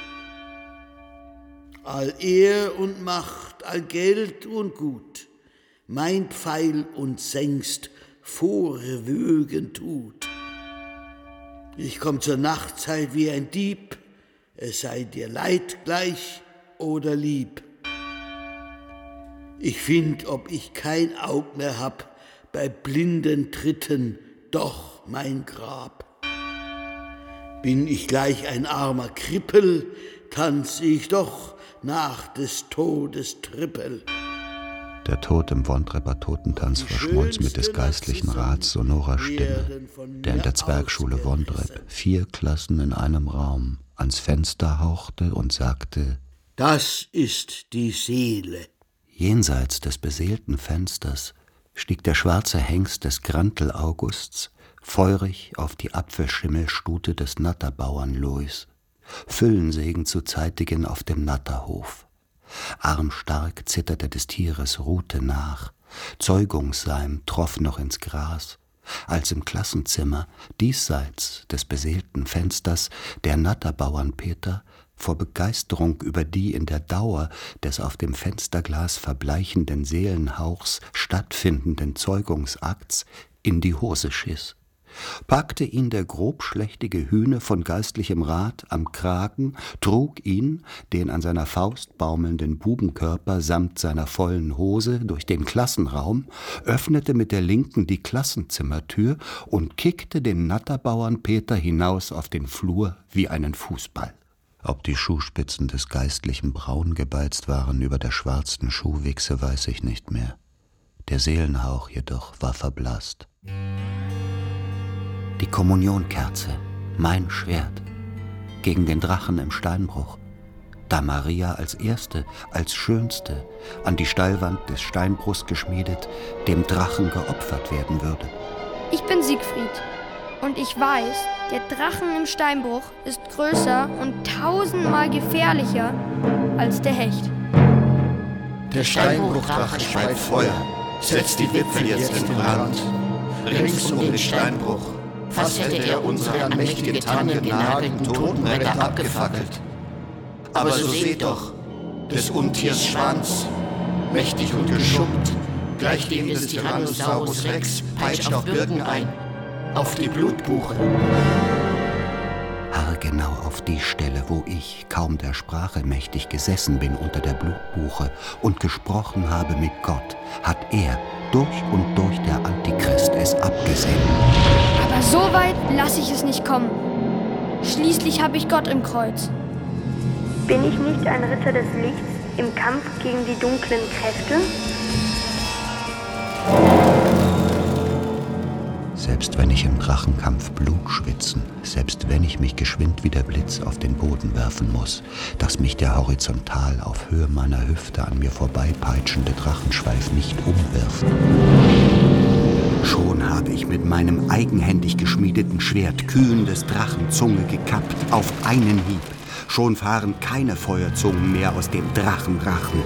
All Ehr und Macht, all Geld und Gut, mein Pfeil und Sengst vorwögen tut. Ich komm zur Nachtzeit wie ein Dieb, es sei dir Leid gleich oder lieb. Ich find, ob ich kein Aug mehr hab, bei blinden Tritten doch mein Grab. Bin ich gleich ein armer Krippel, tanz ich doch nach des Todes Trippel. Der Tod im Wondrepper Totentanz verschmolz mit des geistlichen Rats sonorer Stimme, der in der Zwergschule Wondrep vier Klassen in einem Raum ans Fenster hauchte und sagte, Das ist die Seele. Jenseits des beseelten Fensters stieg der schwarze Hengst des Grantel Augusts feurig auf die Apfelschimmelstute des Natterbauern Louis, Füllensegen zu zeitigen auf dem Natterhof. Armstark zitterte des Tieres Rute nach, Zeugungsseim troff noch ins Gras, als im Klassenzimmer, diesseits des beseelten Fensters, der Natterbauern Peter vor Begeisterung über die in der Dauer des auf dem Fensterglas verbleichenden Seelenhauchs stattfindenden Zeugungsakts in die Hose schiss packte ihn der grobschlächtige Hühne von geistlichem Rat am Kragen, trug ihn, den an seiner Faust baumelnden Bubenkörper samt seiner vollen Hose durch den Klassenraum, öffnete mit der linken die Klassenzimmertür und kickte den Natterbauern Peter hinaus auf den Flur wie einen Fußball. Ob die Schuhspitzen des Geistlichen braun gebeizt waren über der schwarzen Schuhwichse, weiß ich nicht mehr. Der Seelenhauch jedoch war verblasst. Die Kommunionkerze, mein Schwert, gegen den Drachen im Steinbruch, da Maria als erste, als schönste, an die Steilwand des Steinbruchs geschmiedet, dem Drachen geopfert werden würde. Ich bin Siegfried und ich weiß, der Drachen im Steinbruch ist größer und tausendmal gefährlicher als der Hecht. Der Steinbruchdrache schreit Feuer, setzt die Wipfel jetzt in Brand, rings um den Steinbruch Fast hätte er unsere an mächtige Tanne genagelten Totenretter abgefackelt. Aber so seht doch, des Untiers Schwanz, mächtig und geschuppt, gleich dem des Tyrannosaurus Rex, peitscht auf Birken ein, auf die Blutbuche. Haargenau auf die Stelle, wo ich, kaum der Sprache mächtig gesessen bin unter der Blutbuche und gesprochen habe mit Gott, hat er durch und durch der Antichrist es abgesehen. Aber so weit lasse ich es nicht kommen. Schließlich habe ich Gott im Kreuz. Bin ich nicht ein Ritter des Lichts im Kampf gegen die dunklen Kräfte? Selbst wenn ich im Drachenkampf Blut schwitzen, selbst wenn ich mich geschwind wie der Blitz auf den Boden werfen muss, dass mich der horizontal auf Höhe meiner Hüfte an mir vorbeipeitschende Drachenschweif nicht umwirft. Schon habe ich mit meinem eigenhändig geschmiedeten Schwert kühlendes Drachenzunge gekappt, auf einen Hieb. Schon fahren keine Feuerzungen mehr aus dem Drachenrachen.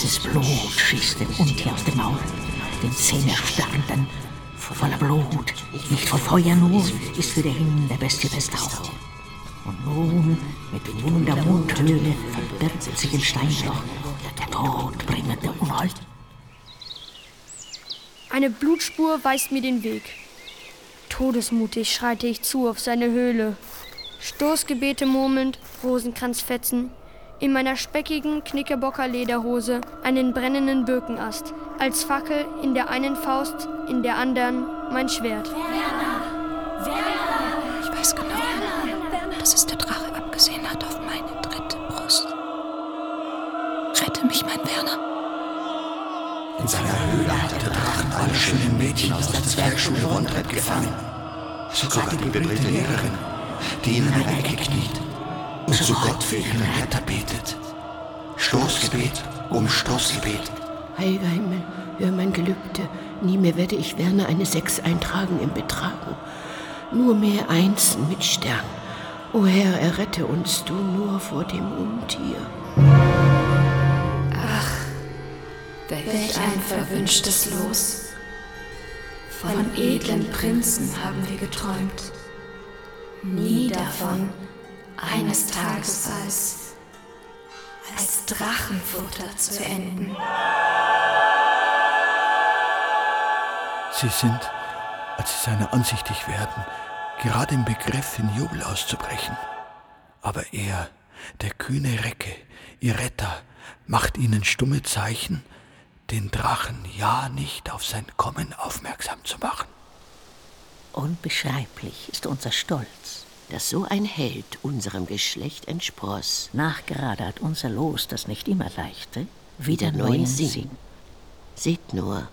Heißes Blut schießt dem Untier aus dem Maul, den Zähnerstarrenden. Voller Blut, nicht voll Feuer nur, ist für den der Bestie Festhauch. Und nun, mit Wundermundhöhle, verbirgt sich im Steinloch der todbringende Unhold. Eine Blutspur weist mir den Weg. Todesmutig schreite ich zu auf seine Höhle. Stoßgebete murmelnd, Rosenkranzfetzen, in meiner speckigen Knickerbocker Lederhose einen brennenden Birkenast, als Fackel in der einen Faust, in der anderen mein Schwert. Werner! Werner! Ich weiß genau, Werner. dass es der Drache abgesehen hat auf meine dritte Brust. Rette mich, mein Werner. In seiner Höhle hat der Drachen alle schönen Mädchen aus der Zwergschule Rondrep gefangen. Sogar die bebrillte Lehrerin, die in einer Ecke kniet und zu Gott für ihren Retter betet. Stoßgebet um Stoßgebet. Heiliger Himmel, hör mein Gelübde. Nie mehr werde ich Werner eine Sechs eintragen im Betragen. Nur mehr Einsen mit Stern. O Herr, errette uns du nur vor dem Untier. Ach, welch ein verwünschtes Los. Von edlen Prinzen haben wir geträumt. Nie davon, eines Tages als, als Drachenfutter zu enden. Sie sind, als sie seiner ansichtig werden, gerade im Begriff, in Jubel auszubrechen. Aber er, der kühne Recke, ihr Retter, macht ihnen stumme Zeichen, den Drachen ja nicht auf sein Kommen aufmerksam zu machen. Unbeschreiblich ist unser Stolz, dass so ein Held unserem Geschlecht entspross. Nachgerade hat unser Los das nicht immer leichte, wieder neuen Sinn. Seht nur,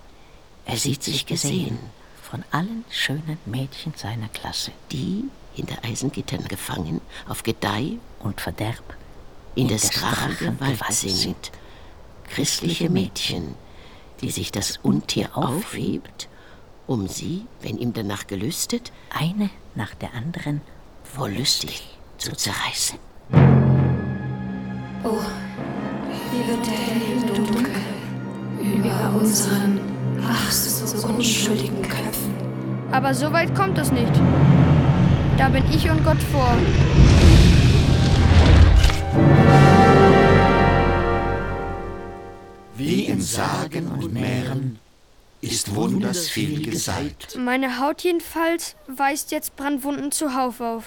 er sieht sich gesehen von allen schönen Mädchen seiner Klasse. Die hinter Eisengittern gefangen, auf Gedeih und Verderb, in des Drachen Gewalt sind. Christliche Mädchen, die sich das Untier aufhebt, um sie, wenn ihm danach gelüstet, eine nach der anderen wollüstig zu zerreißen. Oh, wie wird der Himmel dunkel über unseren, ach so unschuldigen Köpfen. Aber so weit kommt es nicht. Da bin ich und Gott vor. Wie in Sagen und Mähren ist wunders viel geseit. Meine Haut jedenfalls weist jetzt Brandwunden zuhauf auf.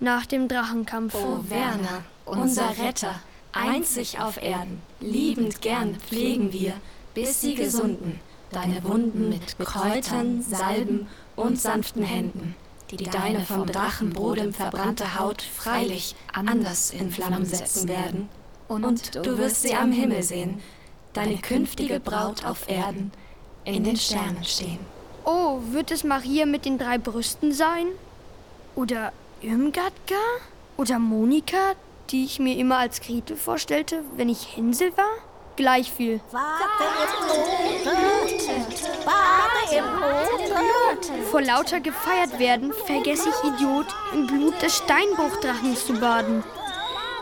Nach dem Drachenkampf. Oh, Werner, unser Retter, einzig auf Erden, liebend gern pflegen wir, bis sie gesunden, deine Wunden mit Kräutern, Salben und sanften Händen, die deine vom Drachenbrodem verbrannte Haut freilich anders in Flammen setzen werden. Und du wirst sie am Himmel sehen, deine künftige Braut auf Erden, in den Sternen stehen. Oh, wird es Maria mit den drei Brüsten sein? Oder Irmgard gar? Oder Monika, die ich mir immer als Gretel vorstellte, wenn ich Hänsel war? Gleich viel. Vor lauter gefeiert werden, vergesse ich Idiot, im Blut des Steinbruchdrachens zu baden.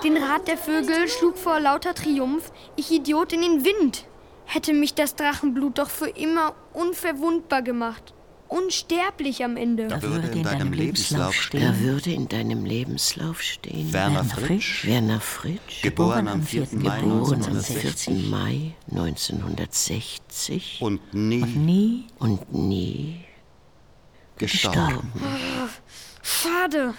Den Rat der Vögel schlug vor lauter Triumph, ich Idiot in den Wind. Hätte mich das Drachenblut doch für immer unverwundbar gemacht. Unsterblich am Ende. Da würde in deinem Lebenslauf stehen. Da würde in deinem Lebenslauf stehen. Werner Fritsch. Werner Fritsch. Geboren am 4. Mai Geboren am 4. 1960. Mai 1960. Und nie Und nie Und nie gestorben. Oh, schade.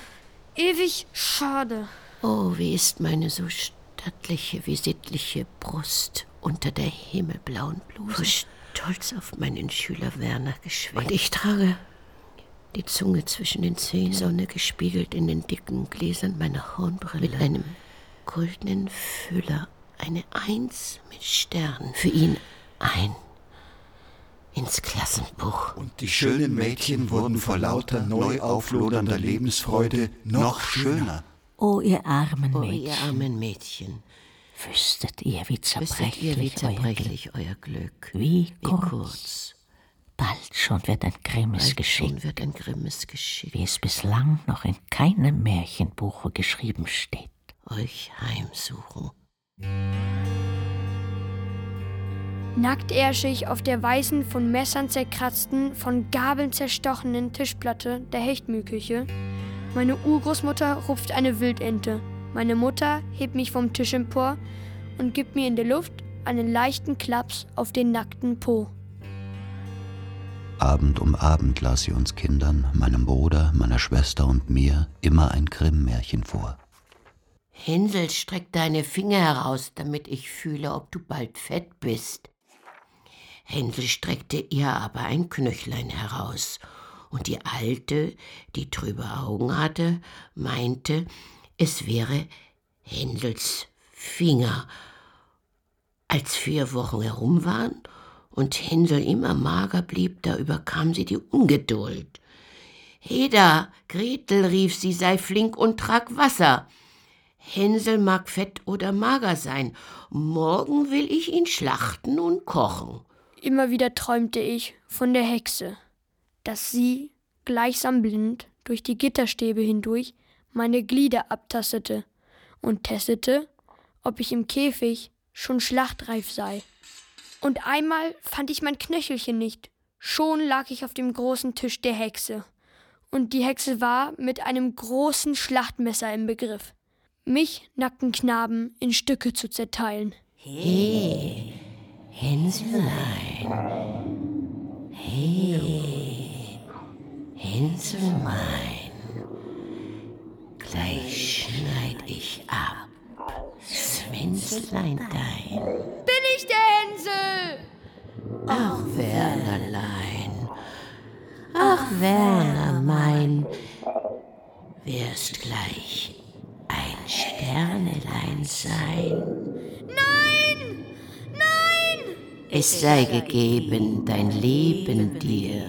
Ewig schade. Oh, wie ist meine so stattliche wie sittliche Brust unter der himmelblauen Bluse. Vor Stolz auf meinen Schüler Werner geschwellt. Und ich trage die Zunge zwischen den Zähnen, die Sonne gespiegelt in den dicken Gläsern meiner Hornbrille. Mit einem goldenen Füller, eine Eins mit Sternen. Für ihn ein ins Klassenbuch. Und die schönen Mädchen wurden vor lauter neu auflodernder Lebensfreude noch schöner. O ihr armen Oh, Mädchen, ihr armen Mädchen, wüsstet ihr, wie wüsstet ihr, wie zerbrechlich, euer Glück, zerbrechlich euer Glück, wie wie kurz. kurz. Bald schon wird ein grimmes Bald Geschick, schon wird ein grimmes Geschick wie es bislang noch in keinem Märchenbuche geschrieben steht. euch heimsuchen. Nackt ärsche ich auf der weißen, von Messern zerkratzten, von Gabeln zerstochenen Tischplatte der Hechtmühlküche. Meine Urgroßmutter rupft eine Wildente. Meine Mutter hebt mich vom Tisch empor und gibt mir in der Luft einen leichten Klaps auf den nackten Po. Abend um Abend las sie uns Kindern, meinem Bruder, meiner Schwester und mir immer ein Grimm-Märchen vor. Hänsel, streck deine Finger heraus, damit ich fühle, ob du bald fett bist. Hänsel streckte ihr aber ein Knöchlein heraus, und die Alte, die trübe Augen hatte, meinte, es wäre Hänsels Finger. Als vier Wochen herum waren und Hänsel immer mager blieb, da überkam sie die Ungeduld. Heda, Gretel, rief sie, sei flink und trag Wasser. Hänsel mag fett oder mager sein. Morgen will ich ihn schlachten und kochen. Immer wieder träumte ich von der Hexe, dass sie, gleichsam blind, durch die Gitterstäbe hindurch meine Glieder abtastete und testete, ob ich im Käfig schon schlachtreif sei. Und einmal fand ich mein Knöchelchen nicht. Schon lag ich auf dem großen Tisch der Hexe. Und die Hexe war mit einem großen Schlachtmesser im Begriff, mich, nackten Knaben, in Stücke zu zerteilen. Hey, Hänselein. Hey, Hänselmein. Gleich schneid ich ab. Schwänzlein dein. Bin ich der Hänsel? Ach, Wernerlein. Ach, Werner, mein. Wirst gleich ein Sternelein sein. Nein! Nein! Es sei gegeben, dein Leben dir.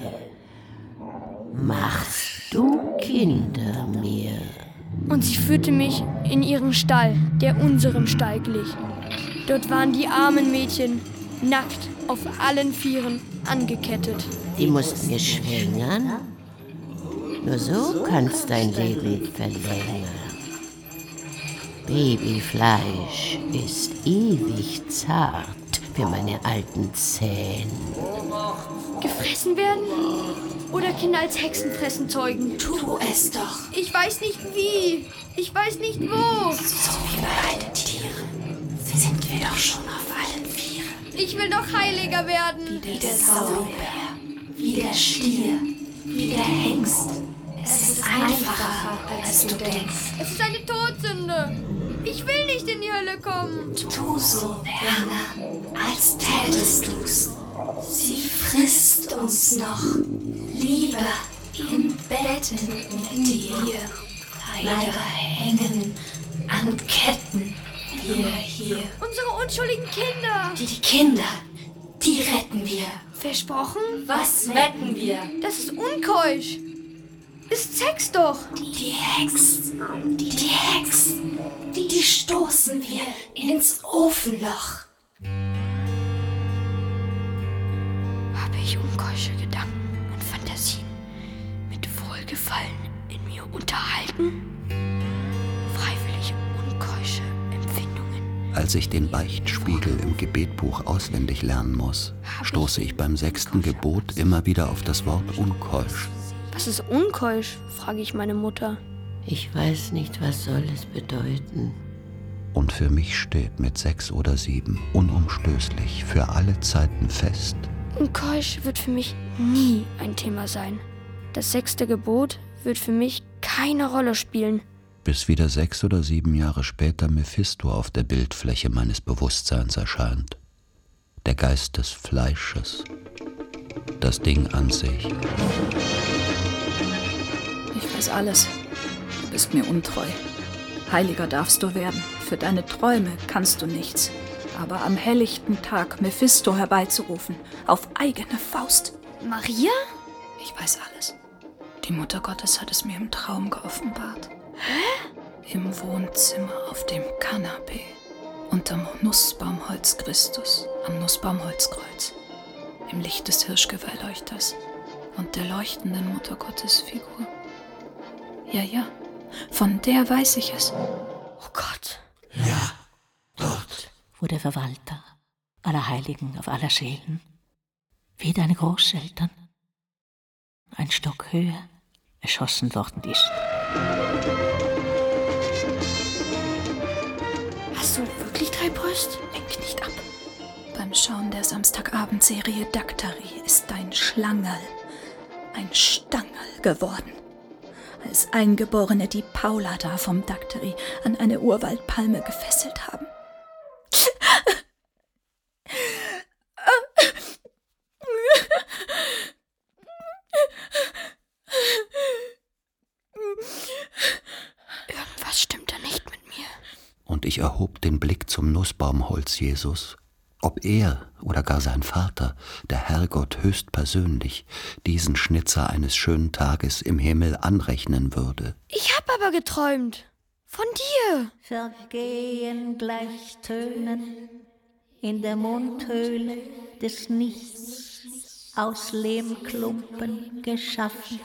Machst du Kinder mir? Und sie führte mich in ihren Stall, der unserem Stall glich. Dort waren die armen Mädchen nackt auf allen Vieren angekettet. Die mussten wir schwängern. Nur so kannst dein Leben verlängern. Babyfleisch ist ewig zart für meine alten Zähne. Gefressen werden? Oder Kinder als Hexen fressen zeugen? Tu es doch. Ich weiß nicht wie. Ich weiß nicht wo. So wie bei allen Tieren sind wir doch schon auf allen Vieren. Ich will noch heiliger werden. Wie der Sauerbär, wie der Stier, wie der Hengst. Es ist einfacher, als du denkst. Es ist eine Todsünde. Ich will nicht in die Hölle kommen. Tu so, Werner, als tätest du's. Sie frisst uns noch. Lieber in Betten mit dir. Leider hängen an Ketten wir hier. Unsere unschuldigen Kinder. Die Kinder, die retten wir. Versprochen? Was wetten wir? Das ist unkeusch. Ist Sex doch. Die Hex, die, die Hex, die, die stoßen wir ins Ofenloch. Habe ich unkeusche Gedanken und Fantasien mit Wohlgefallen in mir unterhalten? Freiwillig unkeusche Empfindungen. Als ich den Beichtspiegel im Gebetbuch auswendig lernen muss, stoße ich beim sechsten Gebot immer wieder auf das Wort unkeusch. Was ist unkeusch? frage ich meine Mutter. Ich weiß nicht, was soll es bedeuten. Und für mich steht mit sechs oder sieben unumstößlich für alle Zeiten fest. Unkeusch wird für mich nie ein Thema sein. Das sechste Gebot wird für mich keine Rolle spielen. Bis wieder sechs oder sieben Jahre später Mephisto auf der Bildfläche meines Bewusstseins erscheint. Der Geist des Fleisches. Das Ding an sich. Weiß alles. Du bist mir untreu. Heiliger darfst du werden. Für deine Träume kannst du nichts. Aber am helllichten Tag Mephisto herbeizurufen, auf eigene Faust. Maria? Ich weiß alles. Die Mutter Gottes hat es mir im Traum geoffenbart. Hä? Im Wohnzimmer auf dem Kanapee. Unterm Nussbaumholz Christus, am Nussbaumholzkreuz. Im Licht des Hirschgeweihleuchters und der leuchtenden Mutter Gottes Figur. Ja, ja, von der weiß ich es. Oh Gott. Ja, dort. Wo der Verwalter aller Heiligen auf aller Schälen, wie deine Großeltern, ein Stock höher erschossen worden ist. Hast du wirklich drei Brüste? Lenk nicht ab. Beim Schauen der Samstagabendserie Daktari ist dein Schlangerl ein Stangerl geworden. Als Eingeborene die Paula da vom Daktari an eine Urwaldpalme gefesselt haben. Irgendwas stimmt da nicht mit mir. Und ich erhob den Blick zum Nussbaumholz Jesus, ob er oder gar sein Vater, der Herrgott höchstpersönlich, diesen Schnitzer eines schönen Tages im Himmel anrechnen würde. Ich hab aber geträumt. Von dir. Vergehen gleich Tönen in der Mundhöhle des Nichts, aus Lehmklumpen geschaffen,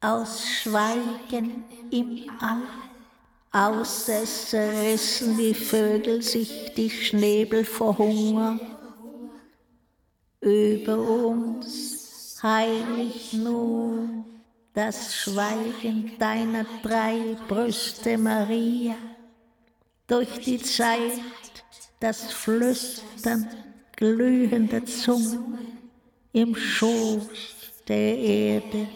aus Schweigen im All. Aus es rissen die Vögel sich die Schnäbel vor Hunger. Über uns heilig nur das Schweigen deiner drei Brüste, Maria. Durch die Zeit das Flüstern glühender Zungen im Schoß der Erde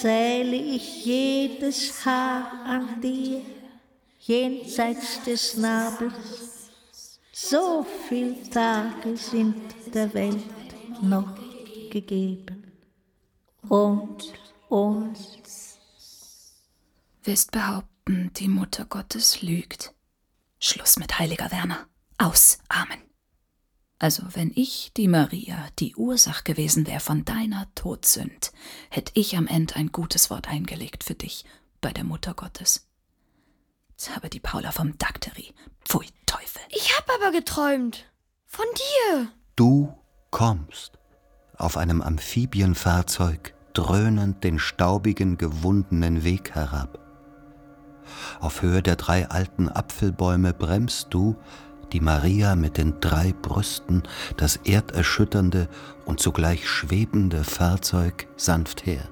zähle ich jedes Haar an dir, jenseits des Nabels. So viel Tage sind der Welt noch gegeben. Und uns. Willst behaupten, die Mutter Gottes lügt? Schluss mit heiliger Werner. Aus. Amen. Also, wenn ich, die Maria, die Ursach gewesen wäre von deiner Todsünd, hätte ich am Ende ein gutes Wort eingelegt für dich bei der Mutter Gottes. Jetzt habe die Paula vom Dakteri. Pfui, Teufel. Ich hab aber geträumt. Von dir. Du kommst auf einem Amphibienfahrzeug dröhnend den staubigen, gewundenen Weg herab. Auf Höhe der drei alten Apfelbäume bremst du, die Maria mit den drei Brüsten, das erderschütternde und zugleich schwebende Fahrzeug sanft her.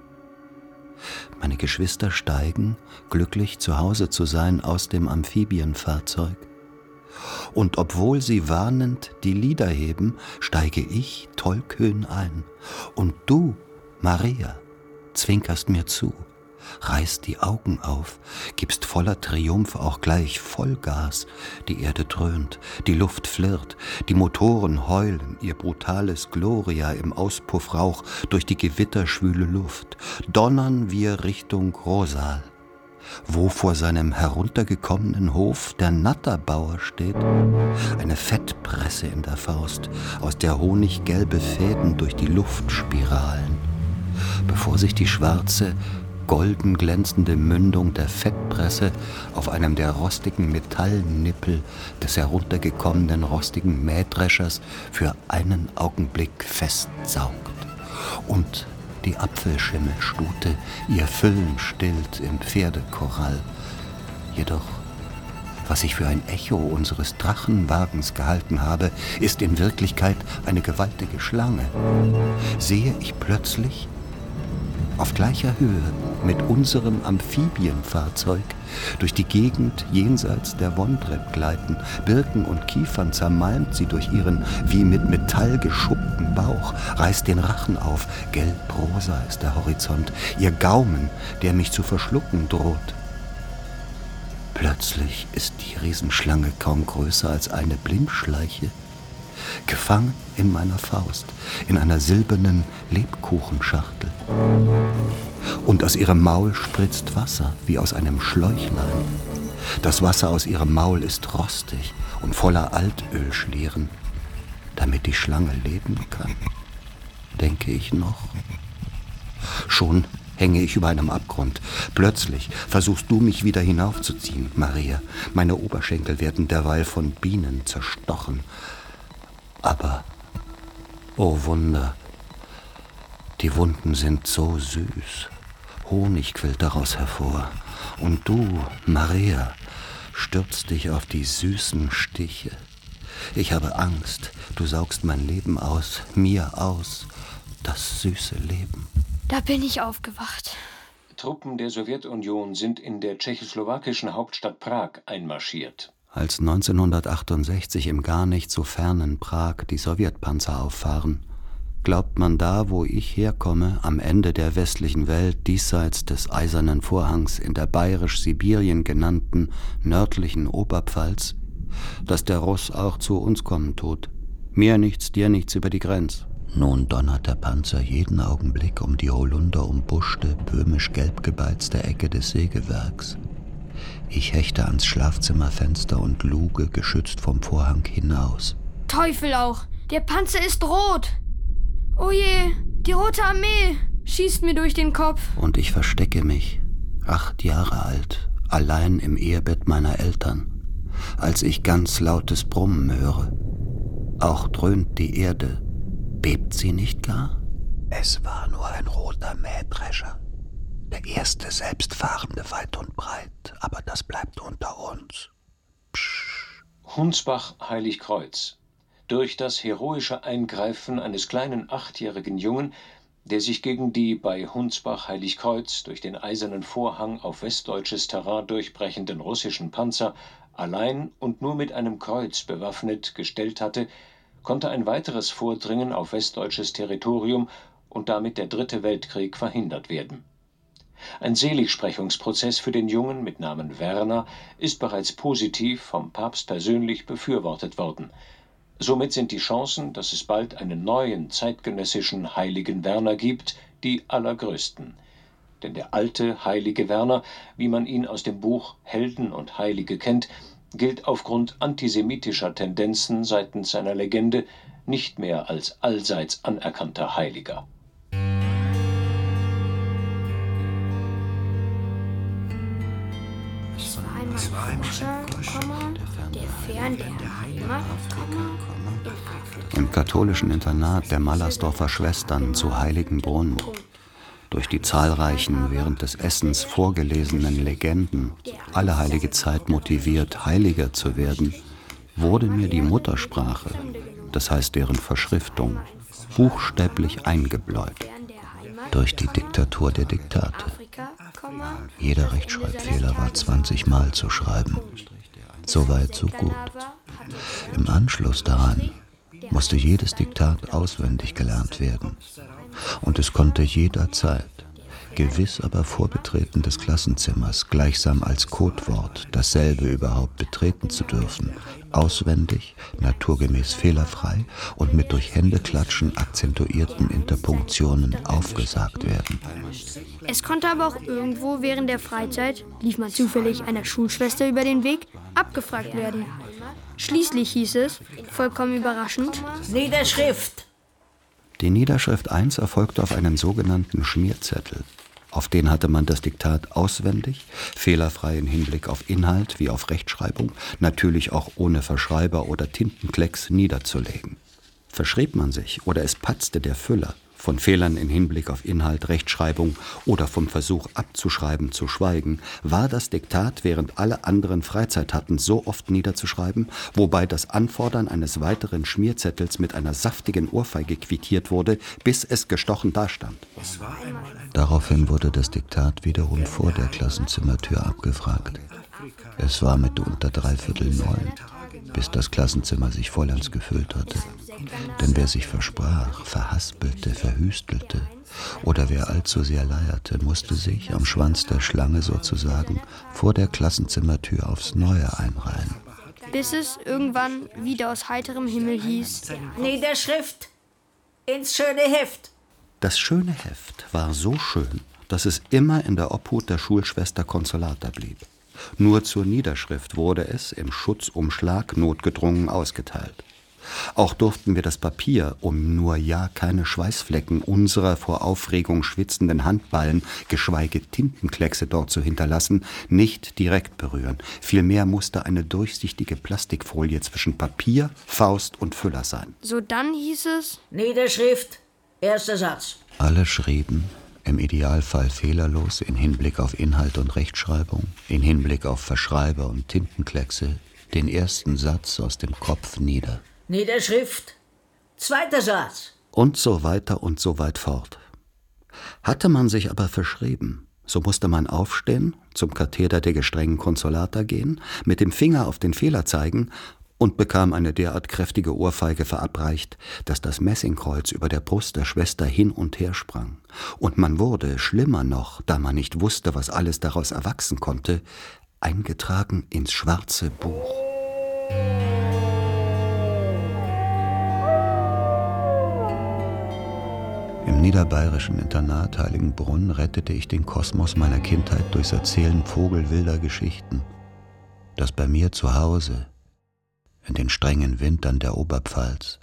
Meine Geschwister steigen, glücklich zu Hause zu sein, aus dem Amphibienfahrzeug. Und obwohl sie warnend die Lieder heben, steige ich tollkühn ein. Und du, Maria, zwinkerst mir zu reißt die Augen auf, gibst voller Triumph auch gleich Vollgas. Die Erde dröhnt, die Luft flirrt, die Motoren heulen ihr brutales Gloria im Auspuffrauch durch die gewitterschwüle Luft. Donnern wir Richtung Rosal wo vor seinem heruntergekommenen Hof der Natterbauer steht, eine Fettpresse in der Faust, aus der honiggelbe Fäden durch die Luft spiralen, bevor sich die schwarze, golden glänzende Mündung der Fettpresse auf einem der rostigen Metallnippel des heruntergekommenen rostigen Mähdreschers für einen Augenblick festsaugt und die Apfelschimmelstute ihr Füllen stillt im Pferdekorall. Jedoch, was ich für ein Echo unseres Drachenwagens gehalten habe, ist in Wirklichkeit eine gewaltige Schlange. Sehe ich plötzlich auf gleicher Höhe mit unserem Amphibienfahrzeug durch die Gegend jenseits der Wondrep gleiten. Birken und Kiefern zermalmt sie durch ihren wie mit Metall geschuppten Bauch, reißt den Rachen auf. Gelb-rosa ist der Horizont, ihr Gaumen, der mich zu verschlucken droht. Plötzlich ist die Riesenschlange kaum größer als eine Blindschleiche gefangen in meiner Faust, in einer silbernen Lebkuchenschachtel. Und aus ihrem Maul spritzt Wasser wie aus einem Schläuchlein. Das Wasser aus ihrem Maul ist rostig und voller Altölschlieren, damit die Schlange leben kann, denke ich noch. Schon hänge ich über einem Abgrund. Plötzlich versuchst du mich wieder hinaufzuziehen, Maria. Meine Oberschenkel werden derweil von Bienen zerstochen. Aber, oh Wunder, die Wunden sind so süß. Honig quillt daraus hervor. Und du, Maria, stürzt dich auf die süßen Stiche. Ich habe Angst, du saugst mein Leben aus, mir aus, das süße Leben. Da bin ich aufgewacht. Truppen der Sowjetunion sind in der tschechoslowakischen Hauptstadt Prag einmarschiert als 1968 im gar nicht so fernen Prag die Sowjetpanzer auffahren, glaubt man da, wo ich herkomme, am Ende der westlichen Welt, diesseits des Eisernen Vorhangs in der bayerisch-Sibirien genannten nördlichen Oberpfalz, dass der Russ auch zu uns kommen tut. Mir nichts, dir nichts über die Grenz. Nun donnert der Panzer jeden Augenblick um die Holunder umbuschte, böhmisch gelb gebeizte Ecke des Sägewerks. Ich hechte ans Schlafzimmerfenster und luge, geschützt vom Vorhang, hinaus. Teufel auch! Der Panzer ist rot! Oh je, die Rote Armee schießt mir durch den Kopf. Und ich verstecke mich, acht Jahre alt, allein im Ehebett meiner Eltern, als ich ganz lautes Brummen höre. Auch dröhnt die Erde. Bebt sie nicht gar? Es war nur ein roter Mähdrescher. Der erste selbstfahrende weit und breit, aber das bleibt unter uns. Psch. Hunsbach Heiligkreuz. Durch das heroische Eingreifen eines kleinen achtjährigen Jungen, der sich gegen die bei Hunsbach Heiligkreuz durch den eisernen Vorhang auf westdeutsches Terrain durchbrechenden russischen Panzer allein und nur mit einem Kreuz bewaffnet gestellt hatte, konnte ein weiteres Vordringen auf westdeutsches Territorium und damit der Dritte Weltkrieg verhindert werden ein Seligsprechungsprozess für den Jungen mit Namen Werner ist bereits positiv vom Papst persönlich befürwortet worden. Somit sind die Chancen, dass es bald einen neuen zeitgenössischen Heiligen Werner gibt, die allergrößten. Denn der alte heilige Werner, wie man ihn aus dem Buch Helden und Heilige kennt, gilt aufgrund antisemitischer Tendenzen seitens seiner Legende nicht mehr als allseits anerkannter Heiliger. Im katholischen Internat der Mallersdorfer Schwestern zu Heiligenbrunn durch die zahlreichen während des Essens vorgelesenen Legenden, alle heilige Zeit motiviert, heiliger zu werden, wurde mir die Muttersprache, das heißt deren Verschriftung, buchstäblich eingebläut durch die Diktatur der Diktate. Jeder Rechtschreibfehler war 20 Mal zu schreiben. So weit, so gut. Im Anschluss daran musste jedes Diktat auswendig gelernt werden. Und es konnte jederzeit, gewiss aber vor Betreten des Klassenzimmers, gleichsam als Codewort dasselbe überhaupt betreten zu dürfen, auswendig, naturgemäß fehlerfrei und mit durch Händeklatschen akzentuierten Interpunktionen aufgesagt werden. Es konnte aber auch irgendwo während der Freizeit, lief man zufällig einer Schulschwester über den Weg, abgefragt werden. Schließlich hieß es, vollkommen überraschend, Niederschrift. Die Niederschrift 1 erfolgte auf einen sogenannten Schmierzettel. Auf den hatte man das Diktat auswendig, fehlerfrei im Hinblick auf Inhalt wie auf Rechtschreibung, natürlich auch ohne Verschreiber oder Tintenklecks niederzulegen. Verschrieb man sich oder es patzte der Füller, von Fehlern im Hinblick auf Inhalt, Rechtschreibung oder vom Versuch abzuschreiben zu schweigen, war das Diktat, während alle anderen Freizeit hatten, so oft niederzuschreiben, wobei das Anfordern eines weiteren Schmierzettels mit einer saftigen Ohrfeige quittiert wurde, bis es gestochen dastand. Daraufhin wurde das Diktat wiederum vor der Klassenzimmertür abgefragt. Es war mitunter dreiviertel neun, bis das Klassenzimmer sich vollends gefüllt hatte. Denn wer sich versprach, verhaspelte, verhüstelte oder wer allzu sehr leierte, musste sich am Schwanz der Schlange sozusagen vor der Klassenzimmertür aufs Neue einreihen. bis es irgendwann wieder aus heiterem Himmel hieß, Niederschrift. Ins schöne Heft. Das schöne Heft war so schön, dass es immer in der Obhut der Schulschwester Consolata blieb. Nur zur Niederschrift wurde es im Schutzumschlag notgedrungen ausgeteilt. Auch durften wir das Papier, um nur ja keine Schweißflecken unserer vor Aufregung schwitzenden Handballen, geschweige Tintenkleckse dort zu hinterlassen, nicht direkt berühren. Vielmehr musste eine durchsichtige Plastikfolie zwischen Papier, Faust und Füller sein. so dann hieß es, Niederschrift. Erster Satz. Alle schrieben, im Idealfall fehlerlos in Hinblick auf Inhalt und Rechtschreibung, in Hinblick auf Verschreiber und Tintenkleckse, den ersten Satz aus dem Kopf nieder. Niederschrift. Zweiter Satz. Und so weiter und so weit fort. Hatte man sich aber verschrieben, so musste man aufstehen, zum Katheder der gestrengen Konsolata gehen, mit dem Finger auf den Fehler zeigen und bekam eine derart kräftige Ohrfeige verabreicht, dass das Messingkreuz über der Brust der Schwester hin und her sprang. Und man wurde, schlimmer noch, da man nicht wusste, was alles daraus erwachsen konnte, eingetragen ins schwarze Buch. Im niederbayerischen Internat Heiligenbrunn rettete ich den Kosmos meiner Kindheit durchs Erzählen vogelwilder Geschichten. Dass bei mir zu Hause, in den strengen Wintern der Oberpfalz,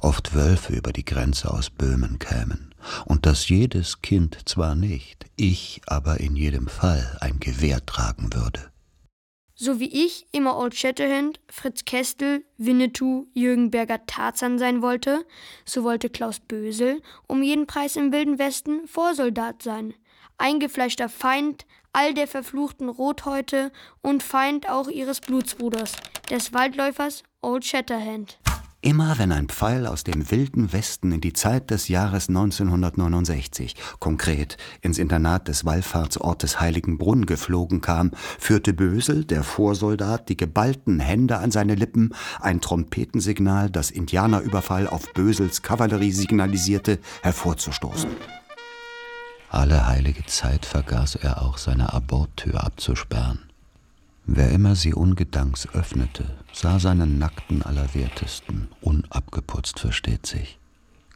oft Wölfe über die Grenze aus Böhmen kämen und dass jedes Kind zwar nicht, ich aber in jedem Fall ein Gewehr tragen würde. so wie ich immer Old Shatterhand, Fritz Kestel, Winnetou, Jürgen Berger Tarzan sein wollte, so wollte Klaus Bösel um jeden Preis im Wilden Westen Vorsoldat sein. Eingefleischter Feind all der verfluchten Rothäute und Feind auch ihres Blutsbruders, des Waldläufers Old Shatterhand. Immer wenn ein Pfeil aus dem wilden Westen in die Zeit des Jahres 1969, konkret ins Internat des Wallfahrtsortes Heiligenbrunn geflogen kam, führte Bösel, der Vorsoldat, die geballten Hände an seine Lippen, ein Trompetensignal, das Indianerüberfall auf Bösels Kavallerie signalisierte, hervorzustoßen. Alle heilige Zeit vergaß er auch seine Aborttür abzusperren. Wer immer sie ungedanks öffnete, sah seinen nackten Allerwertesten, unabgeputzt versteht sich.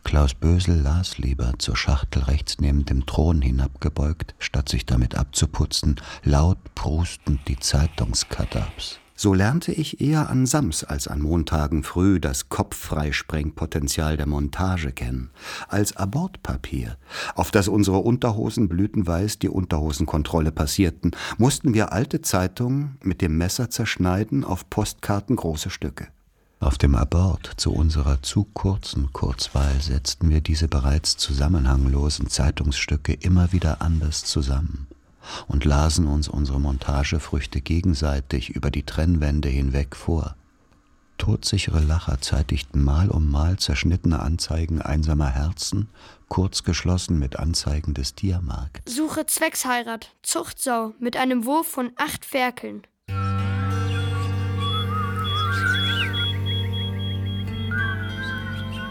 Klaus Bösel las lieber zur Schachtel rechts neben dem Thron hinabgebeugt, statt sich damit abzuputzen, laut prustend die Zeitungskataps. So lernte ich eher an Sams als an Montagen früh das Kopffreisprengpotenzial der Montage kennen, als Abortpapier, auf das unsere Unterhosen blütenweiß die Unterhosenkontrolle passierten, mussten wir alte Zeitungen mit dem Messer zerschneiden auf Postkarten große Stücke. Auf dem Abort zu unserer zu kurzen Kurzweil setzten wir diese bereits zusammenhanglosen Zeitungsstücke immer wieder anders zusammen und lasen uns unsere Montagefrüchte gegenseitig über die Trennwände hinweg vor. Todsichere Lacher zeitigten Mal um Mal zerschnittene Anzeigen einsamer Herzen, kurz geschlossen mit Anzeigen des Tiermark. Suche Zwecksheirat, Zuchtsau, mit einem Wurf von acht Ferkeln.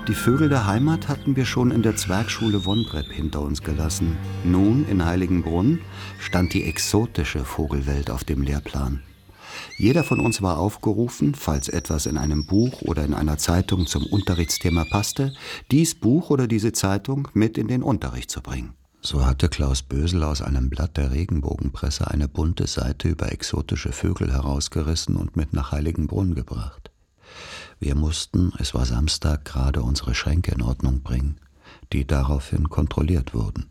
Die Vögel der Heimat hatten wir schon in der Zwergschule Wondrep hinter uns gelassen. Nun, in Heiligenbrunn, stand die exotische Vogelwelt auf dem Lehrplan. Jeder von uns war aufgerufen, falls etwas in einem Buch oder in einer Zeitung zum Unterrichtsthema passte, dies Buch oder diese Zeitung mit in den Unterricht zu bringen. So hatte Klaus Bösel aus einem Blatt der Regenbogenpresse eine bunte Seite über exotische Vögel herausgerissen und mit nach Heiligenbrunn gebracht. Wir mussten, es war Samstag, gerade unsere Schränke in Ordnung bringen, die daraufhin kontrolliert wurden.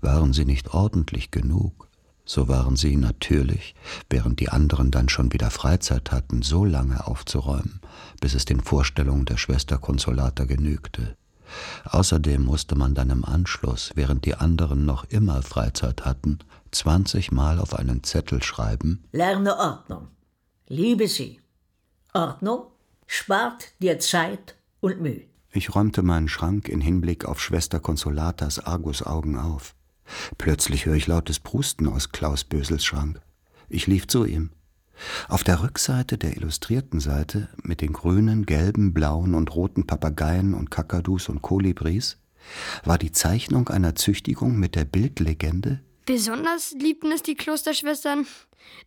Waren sie nicht ordentlich genug, so waren sie natürlich, während die anderen dann schon wieder Freizeit hatten, so lange aufzuräumen, bis es den Vorstellungen der Schwester Konsolata genügte. Außerdem musste man dann im Anschluss, während die anderen noch immer Freizeit hatten, zwanzigmal auf einen Zettel schreiben Lerne Ordnung. Liebe Sie. Ordnung spart dir Zeit und Mühe. Ich räumte meinen Schrank in Hinblick auf Schwester Konsolatas Argusaugen auf. Plötzlich höre ich lautes Prusten aus Klaus Bösels Schrank. Ich lief zu ihm. Auf der Rückseite der illustrierten Seite mit den grünen, gelben, blauen und roten Papageien und Kakadus und Kolibris war die Zeichnung einer Züchtigung mit der Bildlegende Besonders liebten es die Klosterschwestern,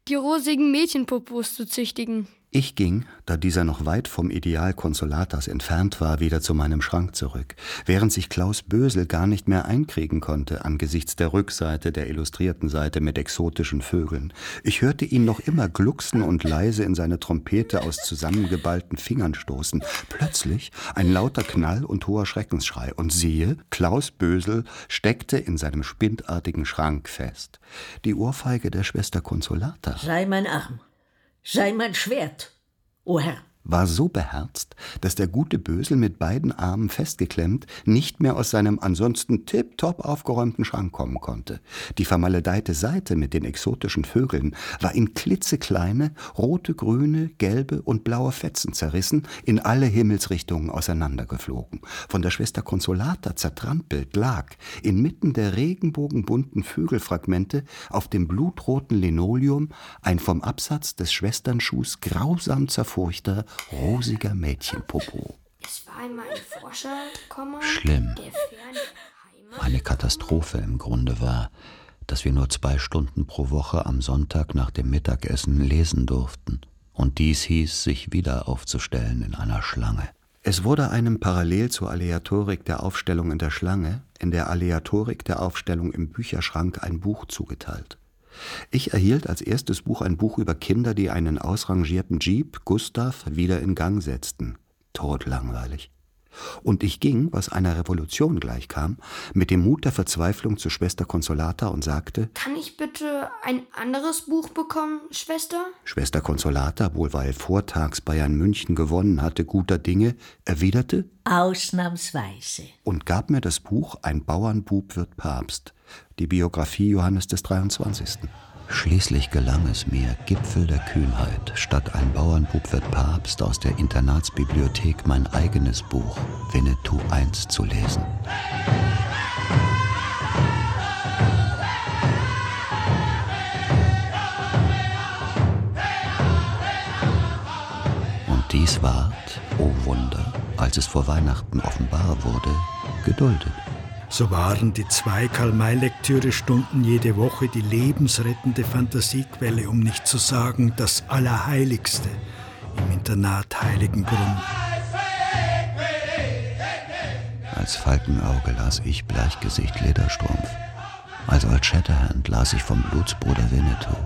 die rosigen Mädchenpopos zu züchtigen. Ich ging, da dieser noch weit vom Ideal Konsolatas entfernt war, wieder zu meinem Schrank zurück, während sich Klaus Bösel gar nicht mehr einkriegen konnte angesichts der Rückseite der illustrierten Seite mit exotischen Vögeln. Ich hörte ihn noch immer glucksen und leise in seine Trompete aus zusammengeballten Fingern stoßen. Plötzlich ein lauter Knall und hoher Schreckensschrei. Und siehe, Klaus Bösel steckte in seinem spindartigen Schrank fest. Die Ohrfeige der Schwester Konsolata. Sei mein Arm sei mein Schwert, o Herr war so beherzt, dass der gute Bösel mit beiden Armen festgeklemmt nicht mehr aus seinem ansonsten tipptopp aufgeräumten Schrank kommen konnte. Die vermaledeite Seite mit den exotischen Vögeln war in klitzekleine, rote, grüne, gelbe und blaue Fetzen zerrissen, in alle Himmelsrichtungen auseinandergeflogen. Von der Schwester Consolata zertrampelt lag, inmitten der regenbogenbunten Vögelfragmente, auf dem blutroten Linoleum ein vom Absatz des Schwesternschuhs grausam zerfurchter rosiger Mädchenpopo. Es war einmal ein Forscher, Schlimm. Eine Katastrophe im Grunde war, dass wir nur zwei Stunden pro Woche am Sonntag nach dem Mittagessen lesen durften. Und dies hieß, sich wieder aufzustellen in einer Schlange. Es wurde einem parallel zur Aleatorik der Aufstellung in der Schlange, in der Aleatorik der Aufstellung im Bücherschrank ein Buch zugeteilt. Ich erhielt als erstes Buch ein Buch über Kinder, die einen ausrangierten Jeep, Gustav, wieder in Gang setzten. Todlangweilig. Und ich ging, was einer Revolution gleichkam, mit dem Mut der Verzweiflung zu Schwester Consolata und sagte: Kann ich bitte ein anderes Buch bekommen, Schwester? Schwester Consolata, wohl weil vortags Bayern München gewonnen hatte, guter Dinge, erwiderte: Ausnahmsweise. Und gab mir das Buch Ein Bauernbub wird Papst, die Biografie Johannes des 23. Schließlich gelang es mir, Gipfel der Kühnheit, statt ein Bauernbub wird Papst aus der Internatsbibliothek mein eigenes Buch Winnetou I zu lesen. Und dies ward, o oh Wunder, als es vor Weihnachten offenbar wurde, geduldet. So waren die zwei Karl-May-Lektüre-Stunden jede Woche die lebensrettende Fantasiequelle, um nicht zu sagen das Allerheiligste im Internat Heiligenbrunn. Als Falkenauge las ich Bleichgesicht Lederstrumpf. Als Old Shatterhand las ich vom Blutsbruder Winnetou.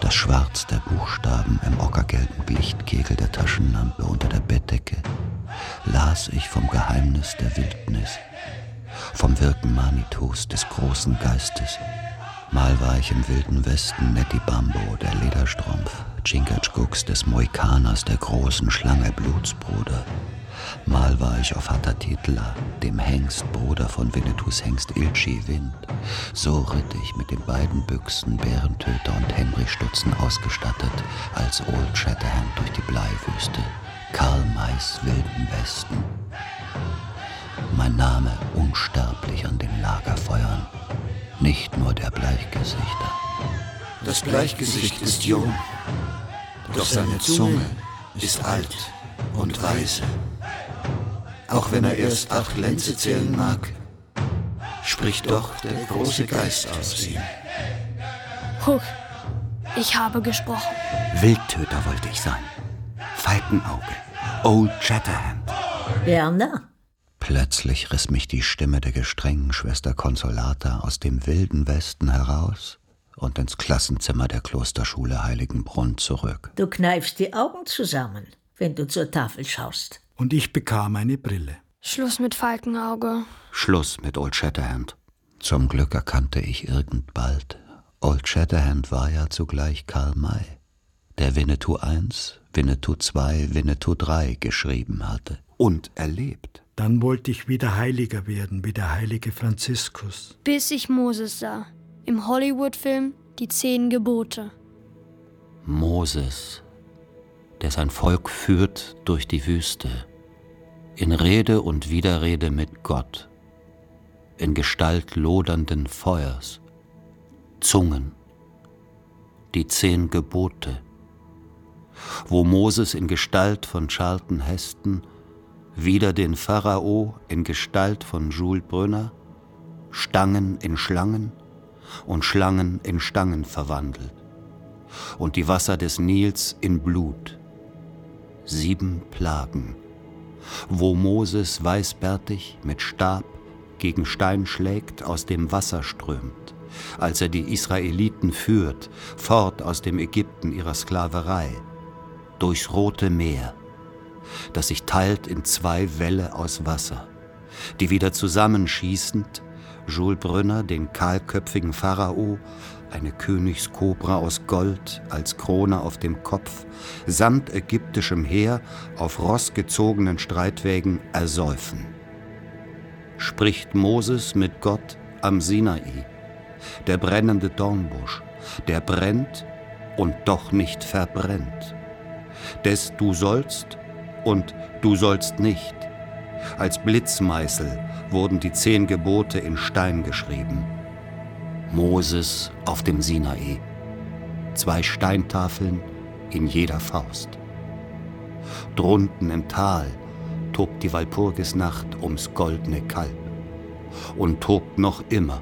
Das Schwarz der Buchstaben im ockergelben Lichtkegel der Taschenlampe unter der Bettdecke las ich vom Geheimnis der Wildnis, vom Wirken Manitos des großen Geistes. Mal war ich im wilden Westen Nettie Bambo, der Lederstrumpf, Chingachguks des Moikaners, der großen Schlange Blutsbruder. Mal war ich auf Hatatitla, dem Hengstbruder von Winnetous Hengst Ilchi Wind. So ritt ich mit den beiden Büchsen, Bärentöter und Henry Stutzen ausgestattet, als Old Shatterhand durch die Bleiwüste, Karl Mays wilden Westen. Mein Name unsterblich an den Lagerfeuern, nicht nur der Bleichgesichter. Das Bleichgesicht ist jung, doch seine Zunge ist alt und weise. Auch wenn er erst acht Lenze zählen mag, spricht doch der große Geist aus ihm. Huch, ich habe gesprochen. Wildtöter wollte ich sein. Falkenauge, Old Shatterhand. Werner? Plötzlich riss mich die Stimme der gestrengen Schwester Consolata aus dem wilden Westen heraus und ins Klassenzimmer der Klosterschule Heiligenbrunn zurück. Du kneifst die Augen zusammen, wenn du zur Tafel schaust. Und ich bekam eine Brille. Schluss mit Falkenauge. Schluss mit Old Shatterhand. Zum Glück erkannte ich irgend bald. Old Shatterhand war ja zugleich Karl May, der Winnetou I, Winnetou II, Winnetou III geschrieben hatte und erlebt. Dann wollte ich wieder heiliger werden, wie der heilige Franziskus. Bis ich Moses sah. Im Hollywood-Film Die Zehn Gebote. Moses, der sein Volk führt durch die Wüste, in Rede und Widerrede mit Gott, in Gestalt lodernden Feuers, Zungen, die zehn Gebote, wo Moses in Gestalt von Charlton Heston wieder den Pharao in Gestalt von Jules Brünner, Stangen in Schlangen und Schlangen in Stangen verwandelt. Und die Wasser des Nils in Blut. Sieben Plagen, wo Moses weißbärtig mit Stab gegen Stein schlägt, aus dem Wasser strömt, als er die Israeliten führt, fort aus dem Ägypten ihrer Sklaverei, durchs Rote Meer, das sich teilt in zwei Wälle aus Wasser, die wieder zusammenschießend Jules Brünner den kahlköpfigen Pharao, eine Königskobra aus Gold als Krone auf dem Kopf, samt ägyptischem Heer auf rossgezogenen Streitwägen ersäufen. Spricht Moses mit Gott am Sinai, der brennende Dornbusch, der brennt und doch nicht verbrennt. Des du sollst und du sollst nicht. Als Blitzmeißel wurden die zehn Gebote in Stein geschrieben. Moses auf dem Sinai. Zwei Steintafeln in jeder Faust. Drunten im Tal tobt die Walpurgisnacht ums goldene Kalb. Und tobt noch immer.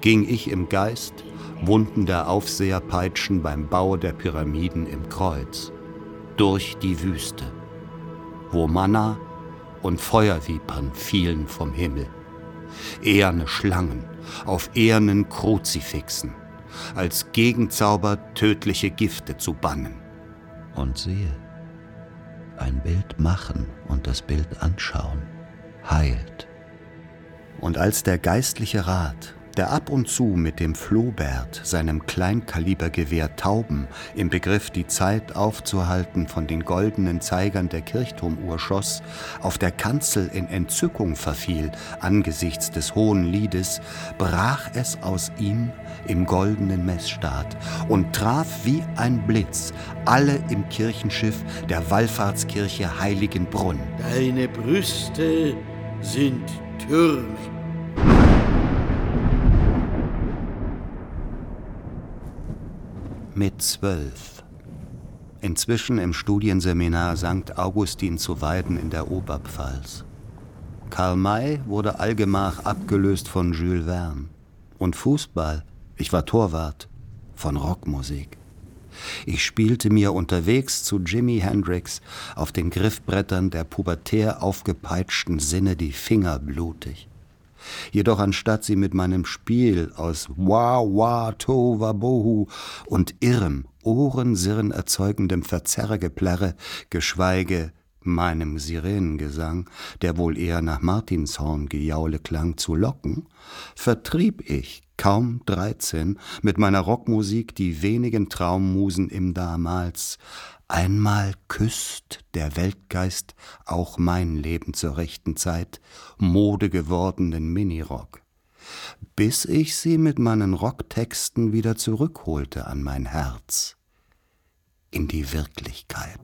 Ging ich im Geist, Wunden der Aufseher peitschen beim Bau der Pyramiden im Kreuz. Durch die Wüste, wo Manna und Feuervipern fielen vom Himmel. Eherne Schlangen auf ehernen Kruzifixen, als Gegenzauber tödliche Gifte zu bannen. Und siehe, ein Bild machen und das Bild anschauen heilt. Und als der geistliche Rat der ab und zu mit dem Flohbert, seinem Kleinkalibergewehr Tauben, im Begriff die Zeit aufzuhalten, von den goldenen Zeigern der Kirchturmuhr schoss, auf der Kanzel in Entzückung verfiel angesichts des hohen Liedes, brach es aus ihm im goldenen Messstaat und traf wie ein Blitz alle im Kirchenschiff der Wallfahrtskirche Heiligenbrunn. Deine Brüste sind Türme. Mit zwölf. Inzwischen im Studienseminar St. Augustin zu Weiden in der Oberpfalz. Karl May wurde allgemach abgelöst von Jules Verne. Und Fußball, ich war Torwart, von Rockmusik. Ich spielte mir unterwegs zu Jimi Hendrix auf den Griffbrettern der pubertär aufgepeitschten Sinne die Finger blutig. Jedoch anstatt sie mit meinem Spiel aus Wa Wa To Wabohu und irrem, Ohrensirren erzeugendem Verzerrgeplärre, geschweige meinem Sirenengesang, der wohl eher nach Martinshorn-Gejaule klang, zu locken, vertrieb ich, kaum dreizehn, mit meiner Rockmusik die wenigen Traummusen im damals. Einmal küsst der Weltgeist auch mein Leben zur rechten Zeit, Mode gewordenen Minirock, bis ich sie mit meinen Rocktexten wieder zurückholte an mein Herz, in die Wirklichkeit.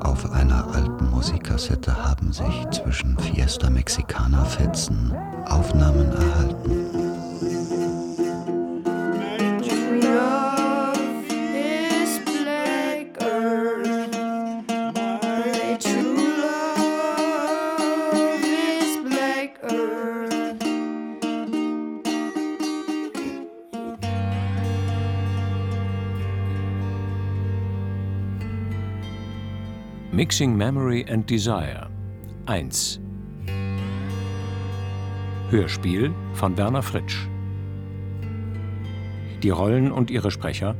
Auf einer alten Musikkassette haben sich zwischen Fiesta Mexicana Fetzen Aufnahmen erhalten. Mixing Memory and Desire. 1 Hörspiel von Werner Fritsch. Die Rollen und ihre Sprecher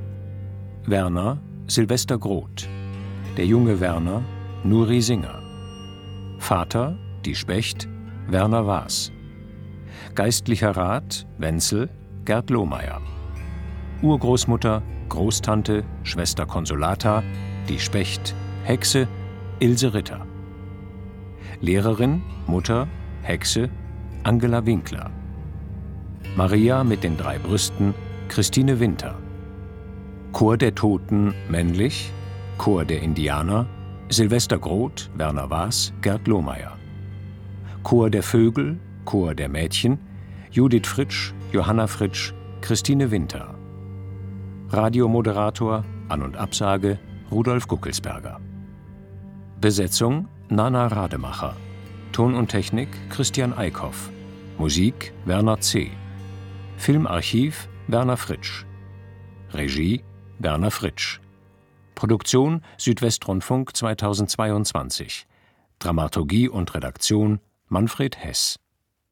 Werner Silvester Groth Der junge Werner Nuri Singer Vater Die Specht Werner Waas Geistlicher Rat Wenzel Gerd Lohmeier Urgroßmutter Großtante Schwester Consolata Die Specht Hexe Ilse Ritter. Lehrerin, Mutter, Hexe, Angela Winkler. Maria mit den drei Brüsten, Christine Winter. Chor der Toten, männlich, Chor der Indianer, Silvester Groth, Werner Waas, Gerd Lohmeier. Chor der Vögel, Chor der Mädchen, Judith Fritsch, Johanna Fritsch, Christine Winter. Radiomoderator, An- und Absage, Rudolf Guckelsberger. Besetzung Nana Rademacher. Ton und Technik Christian Eickhoff. Musik Werner C. Filmarchiv Werner Fritsch. Regie Werner Fritsch. Produktion Südwestrundfunk 2022. Dramaturgie und Redaktion Manfred Hess